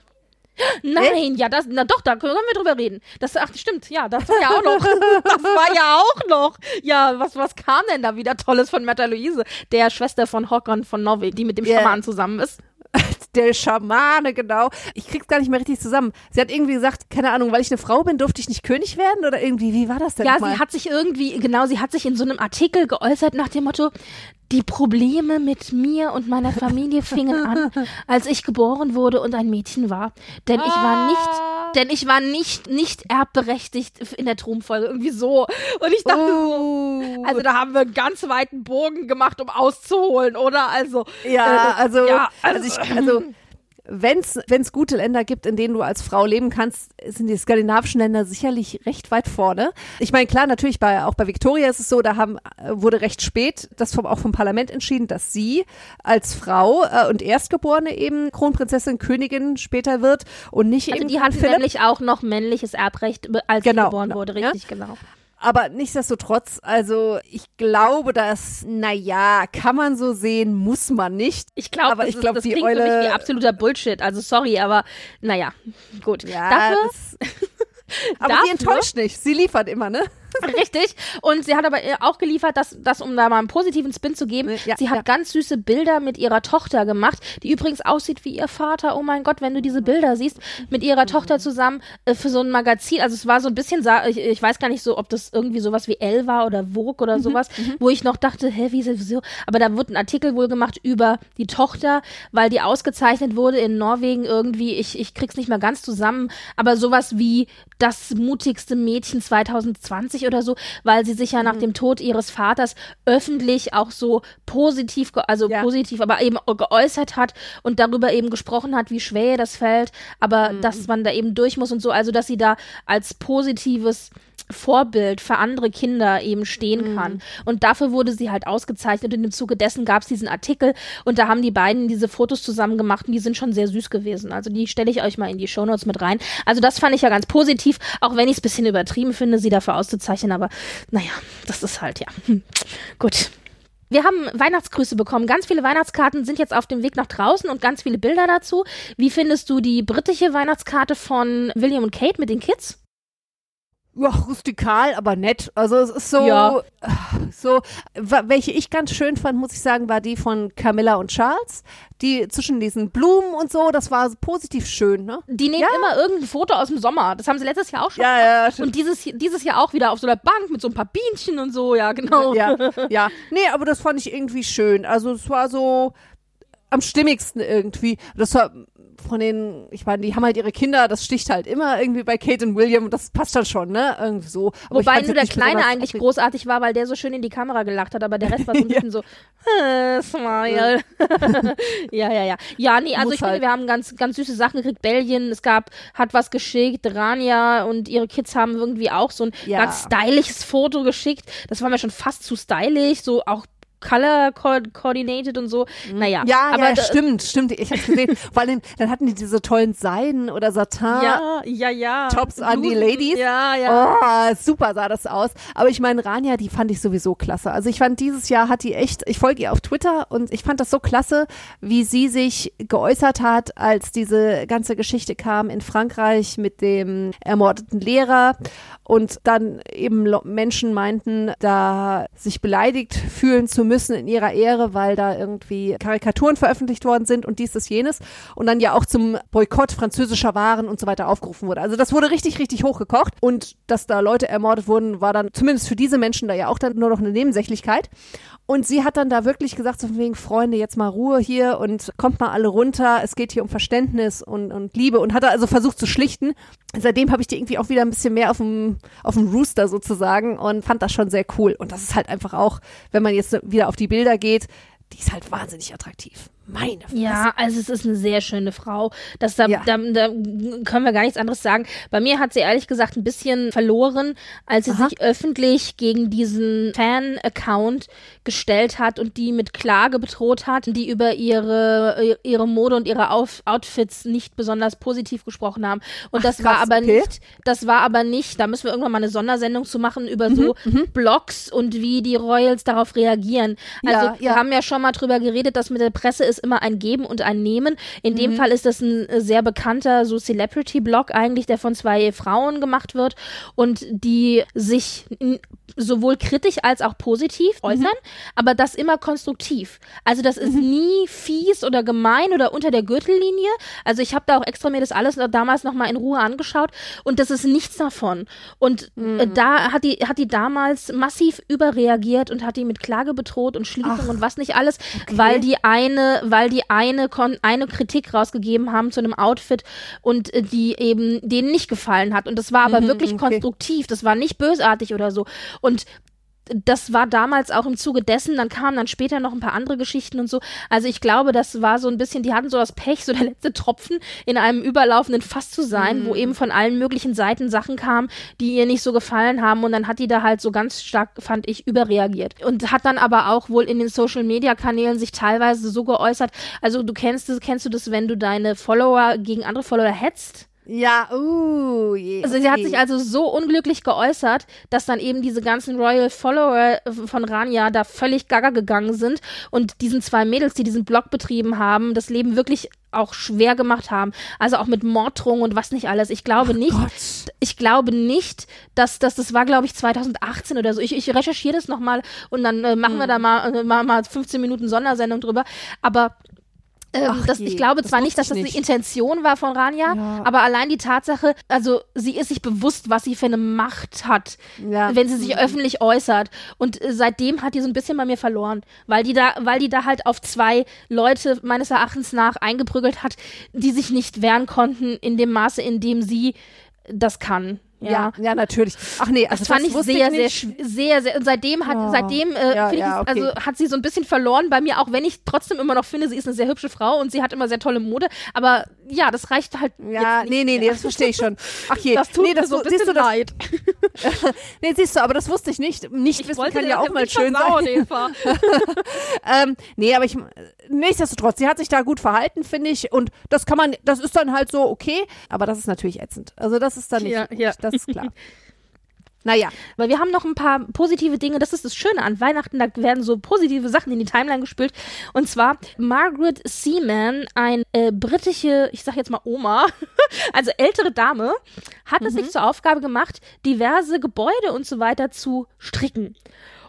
S1: Nein, ja, das, na doch, da können wir drüber reden. Das, ach, stimmt, ja, das war ja auch noch, *laughs* das war ja auch noch. Ja, was, was kam denn da wieder Tolles von Märtha Luise, der Schwester von Håkon von Norwegen, die mit dem
S2: Ja.
S1: Schaman zusammen ist? *laughs*
S2: Der Schamane, genau. Ich krieg's gar nicht mehr richtig zusammen. Sie hat irgendwie gesagt, keine Ahnung, weil ich eine Frau bin, durfte ich nicht König werden oder irgendwie, wie war das denn
S1: Ja,
S2: nochmal?
S1: sie hat sich irgendwie, genau, sie hat sich in so einem Artikel geäußert nach dem Motto, die Probleme mit mir und meiner Familie *laughs* fingen an, als ich geboren wurde und ein Mädchen war. Denn ich war
S2: Ah.
S1: nicht, denn ich war nicht, nicht erbberechtigt in der Thronfolge. Irgendwie so. Und ich dachte so,
S2: Oh.
S1: also da haben wir einen ganz weiten Bogen gemacht, um auszuholen, oder? Also,
S2: Ja,
S1: äh,
S2: also,
S1: ja,
S2: also, ich, also *laughs* wenn's wenn's gute Länder gibt, in denen du als Frau leben kannst, sind die skandinavischen Länder sicherlich recht weit vorne. Ich meine, klar, natürlich bei, auch bei Victoria ist es so, da haben, äh, wurde recht spät das vom, auch vom Parlament entschieden, dass sie als Frau äh, und Erstgeborene eben Kronprinzessin, Königin später wird und nicht
S1: also
S2: eben
S1: die
S2: Philipp.
S1: nämlich auch noch männliches Erbrecht, als
S2: Genau,
S1: sie geboren
S2: genau,
S1: wurde,
S2: ja.
S1: richtig, genau.
S2: Aber nichtsdestotrotz, also ich glaube, dass, naja, kann man so sehen, muss man nicht.
S1: Ich glaube,
S2: Aber
S1: das,
S2: ich
S1: ist-
S2: glaub,
S1: das
S2: die
S1: klingt für mich
S2: Eule-
S1: wie absoluter Bullshit. Also sorry, aber naja, gut.
S2: Ja,
S1: Dafür,
S2: das, *laughs* aber sie enttäuscht nicht. Sie liefert immer, ne? *laughs*
S1: Richtig. Und sie hat aber äh, auch geliefert, dass, dass um da mal einen positiven Spin zu geben,
S2: Ja,
S1: sie hat
S2: ja.
S1: ganz süße Bilder mit ihrer Tochter gemacht, die übrigens aussieht wie ihr Vater. Oh mein Gott, wenn du diese Bilder siehst, mit ihrer Tochter zusammen äh, für so ein Magazin. Also es war so ein bisschen, ich, ich weiß gar nicht so, ob das irgendwie sowas wie Elle war oder Vogue
S2: Mhm,
S1: oder sowas, wo ich noch dachte, hä, wie so? Aber da wurde ein Artikel wohl gemacht über die Tochter, weil die ausgezeichnet wurde in Norwegen irgendwie, ich, ich krieg's nicht mehr ganz zusammen, aber sowas wie das mutigste Mädchen 2020 oder so, weil sie sich ja
S2: Mhm.
S1: nach dem Tod ihres Vaters öffentlich auch so positiv, also
S2: Ja.
S1: positiv, aber eben geäußert hat und darüber eben gesprochen hat, wie schwer das fällt, aber
S2: Mhm.
S1: dass man da eben durch muss und so, also dass sie da als positives Vorbild für andere Kinder eben
S2: Mhm.
S1: stehen kann. Und dafür wurde sie halt ausgezeichnet und im Zuge dessen gab es diesen Artikel und da haben die beiden diese Fotos zusammen gemacht und die sind schon sehr süß gewesen. Also die stelle ich euch mal in die Shownotes mit rein. Also das fand ich ja ganz positiv, auch wenn ich es ein bisschen übertrieben finde, sie dafür auszuzeichnen, aber naja, das ist halt ja. Hm. Gut. Wir haben Weihnachtsgrüße bekommen. Ganz viele Weihnachtskarten sind jetzt auf dem Weg nach draußen und ganz viele Bilder dazu. Wie findest du die britische Weihnachtskarte von William und Kate mit den Kids?
S2: Ja, rustikal, aber nett. Also es ist so,
S1: Ja.
S2: so, wa- welche ich ganz schön fand, muss ich sagen, war die von Camilla und Charles. Die zwischen diesen Blumen und so, das war positiv schön, ne?
S1: Die nehmen
S2: Ja.
S1: immer irgendein Foto aus dem Sommer. Das haben sie letztes Jahr auch schon
S2: Ja, ja, stimmt.
S1: Und dieses, dieses Jahr auch wieder auf so einer Bank mit so ein paar Bienchen und so, ja, genau.
S2: Ja, *laughs* ja. Nee, aber das fand ich irgendwie schön. Also es war so am stimmigsten irgendwie. Das war von den, ich meine, die haben halt ihre Kinder, das sticht halt immer irgendwie bei Kate und William und das passt dann schon, ne? Irgendwie so. Aber
S1: Wobei nur der Kleine eigentlich großartig war, weil der so schön in die Kamera gelacht hat, aber der Rest war so ein *laughs* bisschen so, äh, smile. *laughs* ja, ja, ja. Ja, nee, also
S2: Muss
S1: ich finde,
S2: halt.
S1: wir haben ganz, ganz süße Sachen gekriegt. Belgien, es gab, hat was geschickt. Rania und ihre Kids haben irgendwie auch so ein
S2: Ja.
S1: ganz stylisches Foto geschickt. Das war mir schon fast zu stylisch, so auch color co coordinated und so. Naja,
S2: Mhm. Ja,
S1: aber
S2: ja, stimmt, stimmt. Ich hab's gesehen. *laughs* Vor allem, dann hatten die diese tollen Seiden oder Satin.
S1: Ja, ja, ja.
S2: Tops an die. Ladies.
S1: Ja, ja.
S2: Oh, super sah das aus. Aber ich meine, Rania, die fand ich sowieso klasse. Also ich fand, dieses Jahr hat die echt, ich folge ihr auf Twitter und ich fand das so klasse, wie sie sich geäußert hat, als diese ganze Geschichte kam in Frankreich mit dem ermordeten Lehrer und dann eben Menschen meinten, da sich beleidigt fühlen zu müssen in ihrer Ehre, weil da irgendwie Karikaturen veröffentlicht worden sind und dies, das, jenes und dann ja auch zum Boykott französischer Waren und so weiter aufgerufen wurde. Also das wurde richtig, richtig hochgekocht und dass da Leute ermordet wurden, war dann zumindest für diese Menschen da ja auch dann nur noch eine Nebensächlichkeit. Und sie hat dann da wirklich gesagt, so von wegen, Freunde, jetzt mal Ruhe hier und kommt mal alle runter. Es geht hier um Verständnis und, und Liebe und hat da also versucht zu schlichten. Seitdem habe ich die irgendwie auch wieder ein bisschen mehr auf dem, auf dem Rooster sozusagen und fand das schon sehr cool. Und das ist halt einfach auch, wenn man jetzt wieder auf die Bilder geht, die ist halt wahnsinnig attraktiv. Meine Fresse.
S1: Ja, also es ist eine sehr schöne Frau. Das da,
S2: Ja.
S1: da, da können wir gar nichts anderes sagen. Bei mir hat sie ehrlich gesagt ein bisschen verloren, als sie
S2: Aha.
S1: sich öffentlich gegen diesen Fan-Account gestellt hat und die mit Klage bedroht hat, die über ihre, ihre Mode und ihre Auf Outfits nicht besonders positiv gesprochen haben. Und das war
S2: krass,
S1: aber
S2: okay.
S1: nicht, das war aber nicht, da müssen wir irgendwann mal eine Sondersendung zu machen über so
S2: Mhm,
S1: Blogs und wie die Royals darauf reagieren. Also
S2: Ja,
S1: wir
S2: ja.
S1: haben ja schon mal drüber geredet, dass mit der Presse ist immer ein Geben und ein Nehmen. In dem Fall ist das ein äh, sehr bekannter so Celebrity-Blog eigentlich, der von zwei Frauen gemacht wird und die sich sowohl kritisch als auch positiv äußern, aber das immer konstruktiv. Also das ist nie fies oder gemein oder unter der Gürtellinie. Also ich habe da auch extra mir das alles damals noch mal in Ruhe angeschaut und das ist nichts davon. Und äh, da hat die hat die damals massiv überreagiert und hat die mit Klage bedroht und Schließung
S2: Ach,
S1: und was nicht alles, weil die eine, weil die eine kon eine Kritik rausgegeben haben zu einem Outfit und äh, die eben denen nicht gefallen hat. Und das war aber
S2: Mhm,
S1: wirklich
S2: okay.
S1: konstruktiv. Das war nicht bösartig oder so. Und das war damals auch im Zuge dessen, dann kamen dann später noch ein paar andere Geschichten und so. Also ich glaube, das war so ein bisschen, die hatten so das Pech, so der letzte Tropfen in einem überlaufenden Fass zu sein, wo eben von allen möglichen Seiten Sachen kamen, die ihr nicht so gefallen haben und dann hat die da halt so ganz stark, fand ich, überreagiert. Und hat dann aber auch wohl in den Social Media Kanälen sich teilweise so geäußert, also du kennst das, kennst du das, wenn du deine Follower gegen andere Follower hetzt?
S2: Ja, uh, je,
S1: Also sie hat sich also so unglücklich geäußert, dass dann eben diese ganzen Royal Follower von Rania da völlig gaga gegangen sind und diesen zwei Mädels, die diesen Blog betrieben haben, das Leben wirklich auch schwer gemacht haben. Also auch mit Morddrohungen und was nicht alles. Ich glaube nicht,
S2: Gott.
S1: ich glaube nicht, dass, dass das war, glaube ich, 2018 oder so. Ich, ich recherchiere das nochmal und dann äh, machen wir
S2: Hm.
S1: da mal, äh, mal, mal 15 Minuten Sondersendung drüber. Aber ähm,
S2: Ach
S1: das,
S2: je,
S1: ich glaube
S2: das
S1: zwar nicht, dass das
S2: ich
S1: die
S2: nicht.
S1: Intention war von Rania,
S2: Ja.
S1: aber allein die Tatsache, also sie ist sich bewusst, was sie für eine Macht hat,
S2: Ja.
S1: wenn sie sich öffentlich äußert. Und äh, seitdem hat die so ein bisschen bei mir verloren, weil die da, weil die da halt auf zwei Leute meines Erachtens nach eingeprügelt hat, die sich nicht wehren konnten in dem Maße, in dem sie das kann. Ja.
S2: Ja, ja, natürlich. Ach nee, also
S1: Das fand ich
S2: wusste
S1: sehr,
S2: ich
S1: sehr, sehr, sehr. Und seitdem hat,
S2: Ja.
S1: seitdem äh,
S2: Ja,
S1: finde ich,
S2: okay.
S1: also hat sie so ein bisschen verloren bei mir, auch wenn ich trotzdem immer noch finde, sie ist eine sehr hübsche Frau und sie hat immer sehr tolle Mode. Aber ja, das reicht halt.
S2: Ja,
S1: jetzt nicht
S2: nee, nee, nee, das verstehe ich schon. Ach je, *laughs*
S1: Das tut
S2: nee,
S1: mir
S2: das
S1: so ein
S2: siehst
S1: bisschen
S2: du das,
S1: leid. *laughs*
S2: Nee, siehst du, aber das wusste ich nicht. Nicht
S1: Ich
S2: wissen
S1: wollte
S2: kann ja
S1: das
S2: auch mal schön sein.
S1: Eva. *laughs*
S2: Ähm, nee, aber ich nichtsdestotrotz, sie hat sich da gut verhalten, finde ich. Und das kann man, das ist dann halt so okay, aber das ist natürlich ätzend. Also das ist dann nicht,
S1: Ja, ja.
S2: das ist klar. *laughs* Naja,
S1: Weil wir haben noch ein paar positive Dinge. Das ist das Schöne an Weihnachten. Da werden so positive Sachen in die Timeline gespült. Und zwar Margaret Seaman, ein äh, britische, ich sag jetzt mal Oma, *laughs* also ältere Dame, hat es sich zur Aufgabe gemacht, diverse Gebäude und so weiter zu stricken.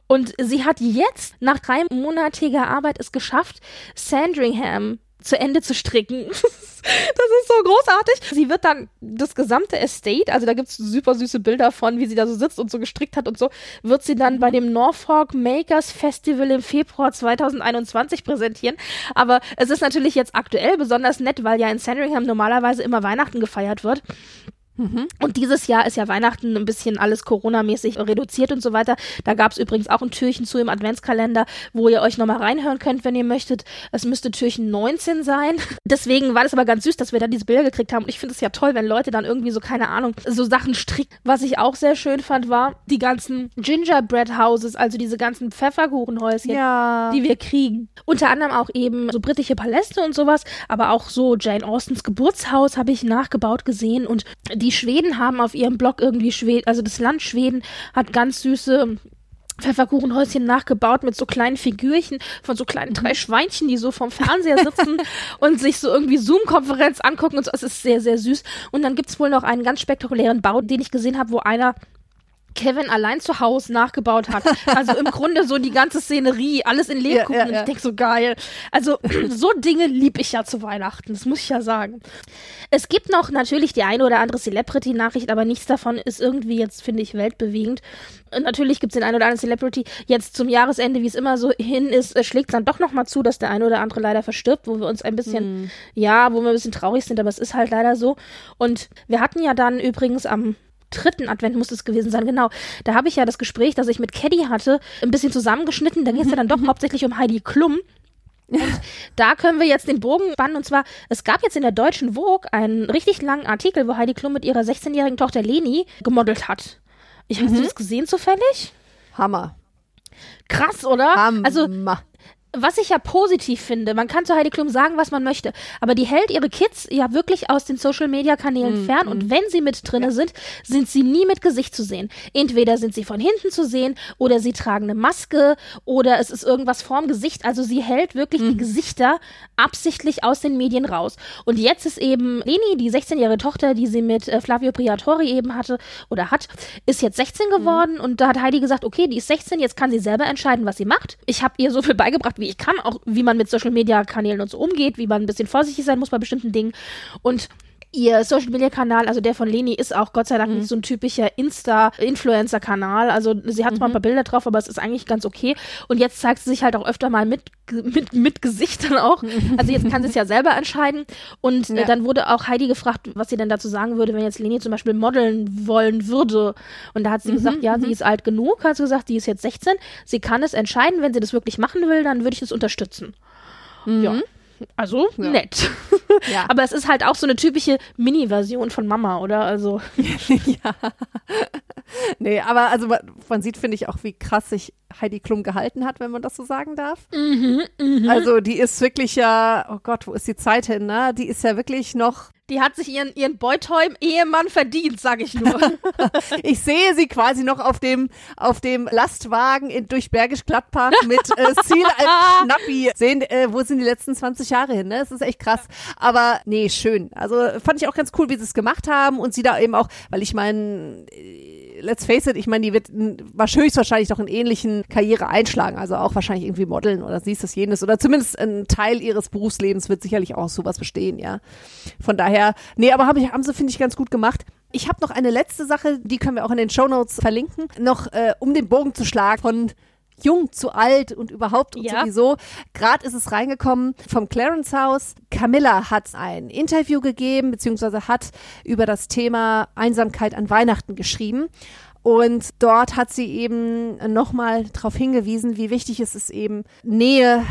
S1: Und sie hat jetzt nach dreimonatiger Arbeit es geschafft, Sandringham zu Ende zu stricken. *laughs* Das ist so großartig. Sie wird dann das gesamte Estate, also da gibt's super süße Bilder von, wie sie da so sitzt und so gestrickt hat und so, wird sie dann bei dem Norfolk Makers Festival im Februar 2021 präsentieren. Aber es ist natürlich jetzt aktuell besonders nett, weil ja in Sandringham normalerweise immer Weihnachten gefeiert wird. Und dieses Jahr ist ja Weihnachten ein bisschen alles Corona-mäßig reduziert und so weiter. Da gab es übrigens auch ein Türchen zu im Adventskalender, wo ihr euch nochmal reinhören könnt, wenn ihr möchtet. Es müsste Türchen 19 sein. *laughs* Deswegen war das aber ganz süß, dass wir da diese Bilder gekriegt haben. Und ich finde es ja toll, wenn Leute dann irgendwie so, keine Ahnung, so Sachen stricken. Was ich auch sehr schön fand, war die ganzen Gingerbread Houses, also diese ganzen Pfefferkuchenhäuschen
S2: ja.
S1: die wir kriegen. Unter anderem auch eben so britische Paläste und sowas, aber auch so Jane Austens Geburtshaus habe ich nachgebaut gesehen und die Schweden haben auf ihrem Blog irgendwie Schweden, also das Land Schweden hat ganz süße Pfefferkuchenhäuschen nachgebaut mit so kleinen Figürchen von so kleinen drei Schweinchen, die so vom Fernseher sitzen *laughs* und sich so irgendwie Zoom-Konferenz angucken und so. Es ist sehr, sehr süß. Und dann gibt's wohl noch einen ganz spektakulären Bau, den ich gesehen habe, wo einer Kevin allein zu Hause nachgebaut hat. Also im Grunde so die ganze Szenerie, alles in Lebkuchen.
S2: Ja, ja, ja.
S1: ich denk so geil. Also so Dinge lieb ich ja zu Weihnachten, das muss ich ja sagen. Es gibt noch natürlich die eine oder andere Celebrity-Nachricht, aber nichts davon ist irgendwie jetzt, finde ich, weltbewegend. Und natürlich gibt es den einen oder anderen Celebrity. Jetzt zum Jahresende, wie es immer so hin ist, schlägt dann doch nochmal zu, dass der eine oder andere leider verstirbt, wo wir uns ein bisschen, ja, wo wir ein bisschen traurig sind, aber es ist halt leider so. Und wir hatten ja dann übrigens am dritten Advent muss es gewesen sein, genau. Da habe ich ja das Gespräch, das ich mit Caddy hatte, ein bisschen zusammengeschnitten. Da geht es ja dann doch *laughs* hauptsächlich um Heidi Klum. Und da können wir jetzt den Bogen spannen. Und zwar, es gab jetzt in der deutschen Vogue einen richtig langen Artikel, wo Heidi Klum mit ihrer 16-jährigen Tochter Leni gemodelt hat. Ich hast du das gesehen zufällig?
S2: Hammer.
S1: Krass, oder?
S2: Hammer.
S1: Also, was ich ja positiv finde, man kann zu Heidi Klum sagen, was man möchte, aber die hält ihre Kids ja wirklich aus den Social Media Kanälen fern und wenn sie mit drinne sind, sind sie nie mit Gesicht zu sehen. Entweder sind sie von hinten zu sehen oder sie tragen eine Maske oder es ist irgendwas vorm Gesicht. Also sie hält wirklich die Gesichter absichtlich aus den Medien raus. Und jetzt ist eben Leni, die 16-jährige Tochter, die sie mit äh, Flavio Priatori eben hatte oder hat, ist jetzt 16 geworden und da hat Heidi gesagt, okay, die ist 16, jetzt kann sie selber entscheiden, was sie macht. Ich habe ihr so viel beigebracht, wie ich kann, auch wie man mit Social Media Kanälen und so umgeht, wie man ein bisschen vorsichtig sein muss bei bestimmten Dingen. Und Ihr Social Media Kanal, also der von Leni, ist auch Gott sei Dank nicht so ein typischer Insta-Influencer-Kanal. Also sie hat zwar ein paar Bilder drauf, aber es ist eigentlich ganz okay. Und jetzt zeigt sie sich halt auch öfter mal mit, mit, mit Gesichtern auch. *laughs* Also jetzt kann sie es ja selber entscheiden. Und äh,
S2: Ja.
S1: dann wurde auch Heidi gefragt, was sie denn dazu sagen würde, wenn jetzt Leni zum Beispiel modeln wollen würde. Und da hat sie gesagt, ja, sie ist alt genug, hat sie gesagt, die ist jetzt 16. Sie kann es entscheiden, wenn sie das wirklich machen will, dann würde ich das unterstützen. Ja. Also
S2: Ja.
S1: nett. *laughs*
S2: Ja.
S1: Aber es ist halt auch so eine typische Mini-Version von Mama, oder? Also, *laughs*
S2: ja. Nee, aber also man, sieht, finde ich, auch, wie krass sich Heidi Klum gehalten hat, wenn man das so sagen darf.
S1: Mhm,
S2: Also die ist wirklich ja, oh Gott, wo ist die Zeit hin, ne? Die ist ja wirklich noch
S1: Die hat sich ihren, ihren Beutholm-Ehemann verdient, sag ich nur. *laughs*
S2: ich sehe sie quasi noch auf dem, auf dem Lastwagen in, durch Bergisch Gladbach mit äh, *laughs* Ziel als Schnappi. Sehen, äh, wo sind die letzten 20 Jahre hin, ne? Das ist echt krass. Aber nee, schön. Also fand ich auch ganz cool, wie sie es gemacht haben und sie da eben auch, weil ich meine, let's face it, ich meine, die wird wahrscheinlich höchstwahrscheinlich doch einen ähnlichen Karriere einschlagen, also auch wahrscheinlich irgendwie modeln oder siehst das jenes oder zumindest ein Teil ihres Berufslebens wird sicherlich auch sowas bestehen, ja. Von daher, nee, aber hab ich, haben sie, finde ich, ganz gut gemacht. Ich habe noch eine letzte Sache, die können wir auch in den Show Notes verlinken, noch äh, um den Bogen zu schlagen von jung zu alt und überhaupt und ja. sowieso. Gerade ist es reingekommen vom Clarence House. Camilla hat ein Interview gegeben, beziehungsweise hat über das Thema Einsamkeit an Weihnachten geschrieben. Und dort hat sie eben nochmal darauf hingewiesen, wie wichtig es ist, eben Nähe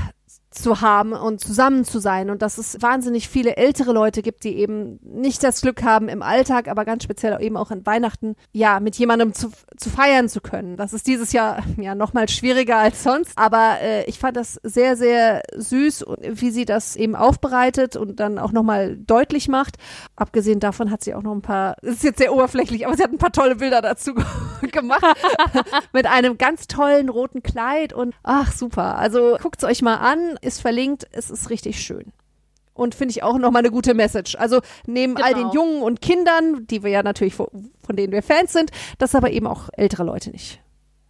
S2: zu haben und zusammen zu sein und dass es wahnsinnig viele ältere Leute gibt, die eben nicht das Glück haben im Alltag, aber ganz speziell eben auch an Weihnachten, ja, mit jemandem zu, zu feiern zu können. Das ist dieses Jahr *laughs* ja nochmal schwieriger als sonst, aber äh, ich fand das sehr, sehr süß, wie sie das eben aufbereitet und dann auch nochmal deutlich macht. Abgesehen davon hat sie auch noch ein paar, das ist jetzt sehr oberflächlich, aber sie hat ein paar tolle Bilder dazu *laughs* gemacht *laughs* mit einem ganz tollen roten Kleid und ach super. Also guckt es euch mal an ist verlinkt. Es ist richtig schön. Und finde ich auch nochmal eine gute Message. Also neben genau. all den genau. Jungen und Kindern, die wir ja natürlich, von denen wir Fans sind, dass aber eben auch ältere Leute nicht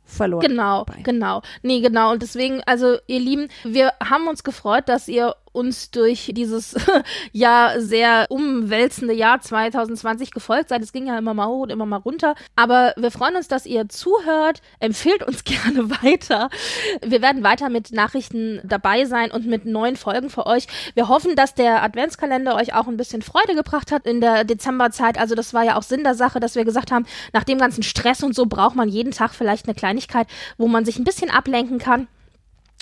S2: verloren.
S1: Genau, dabei. genau. Nee, genau. Und deswegen, also ihr Lieben, wir haben uns gefreut, dass ihr uns durch dieses *laughs* ja sehr umwälzende Jahr 2020 gefolgt seid. Es ging ja immer mal hoch und immer mal runter. Aber wir freuen uns, dass ihr zuhört. Empfehlt uns *laughs* gerne weiter. Wir werden weiter mit Nachrichten dabei sein und mit neuen Folgen für euch. Wir hoffen, dass der Adventskalender euch auch ein bisschen Freude gebracht hat in der Dezemberzeit. Also das war ja auch Sinn der Sache, dass wir gesagt haben, nach dem ganzen Stress und so braucht man jeden Tag vielleicht eine Kleinigkeit, wo man sich ein bisschen ablenken kann.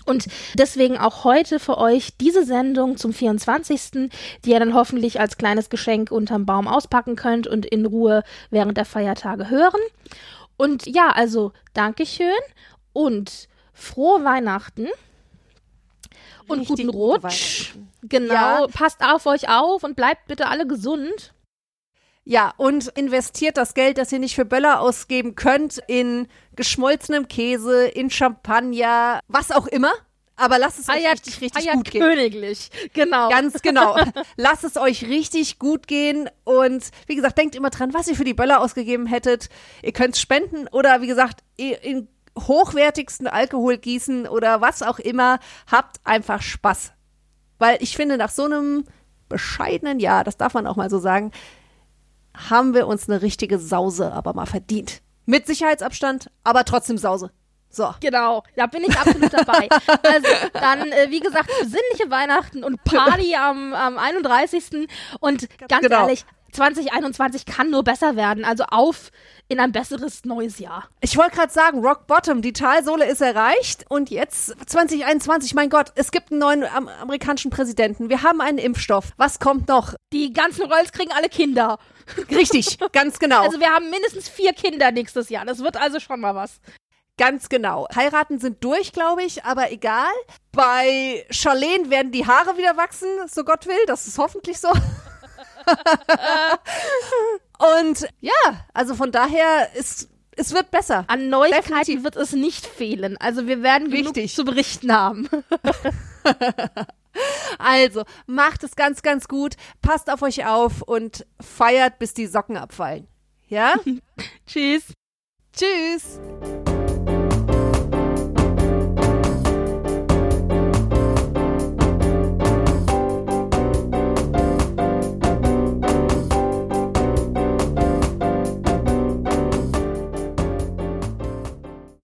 S1: Und deswegen auch heute für euch diese Sendung zum 24., die ihr dann hoffentlich als kleines Geschenk unterm Baum auspacken könnt und in Ruhe während der Feiertage hören. Und ja, also Dankeschön und frohe Weihnachten. Und Richtig guten Rutsch. Genau. Ja. Passt auf euch auf und bleibt bitte alle gesund.
S2: Ja, und investiert das Geld, das ihr nicht für Böller ausgeben könnt, in geschmolzenem Käse, in Champagner, was auch immer. Aber lasst es euch Eier, richtig, richtig Eier gut gehen.
S1: Königlich, genau.
S2: Ganz genau. *laughs* lasst es euch richtig gut gehen. Und wie gesagt, denkt immer dran, was ihr für die Böller ausgegeben hättet. Ihr könnt spenden oder wie gesagt, in hochwertigsten Alkohol gießen oder was auch immer. Habt einfach Spaß. Weil ich finde, nach so einem bescheidenen Jahr, das darf man auch mal so sagen, haben wir uns eine richtige Sause aber mal verdient. Mit Sicherheitsabstand, aber trotzdem Sause. So.
S1: Genau, da bin ich absolut dabei. Also dann, äh, wie gesagt, besinnliche Weihnachten und Party am, am 31. Und ganz genau. ehrlich, 2021 kann nur besser werden. Also auf in ein besseres neues Jahr.
S2: Ich wollte gerade sagen, Rock Bottom, die Talsohle ist erreicht und jetzt 2021, mein Gott, es gibt einen neuen am amerikanischen Präsidenten. Wir haben einen Impfstoff. Was kommt noch?
S1: Die ganzen Rolls kriegen alle Kinder.
S2: Richtig, ganz genau.
S1: Also wir haben mindestens vier Kinder nächstes Jahr. Das wird also schon mal was.
S2: Ganz genau. Heiraten sind durch, glaube ich, aber egal. Bei Charlene werden die Haare wieder wachsen, so Gott will. Das ist hoffentlich so. *laughs* Und ja, also von daher ist es wird besser.
S1: An Neuigkeiten Definitiv. wird es nicht fehlen. Also wir werden Richtig. zu berichten haben. *laughs*
S2: also, macht es ganz, ganz gut. Passt auf euch auf und feiert, bis die Socken abfallen. Ja? *laughs*
S1: Tschüss.
S2: Tschüss.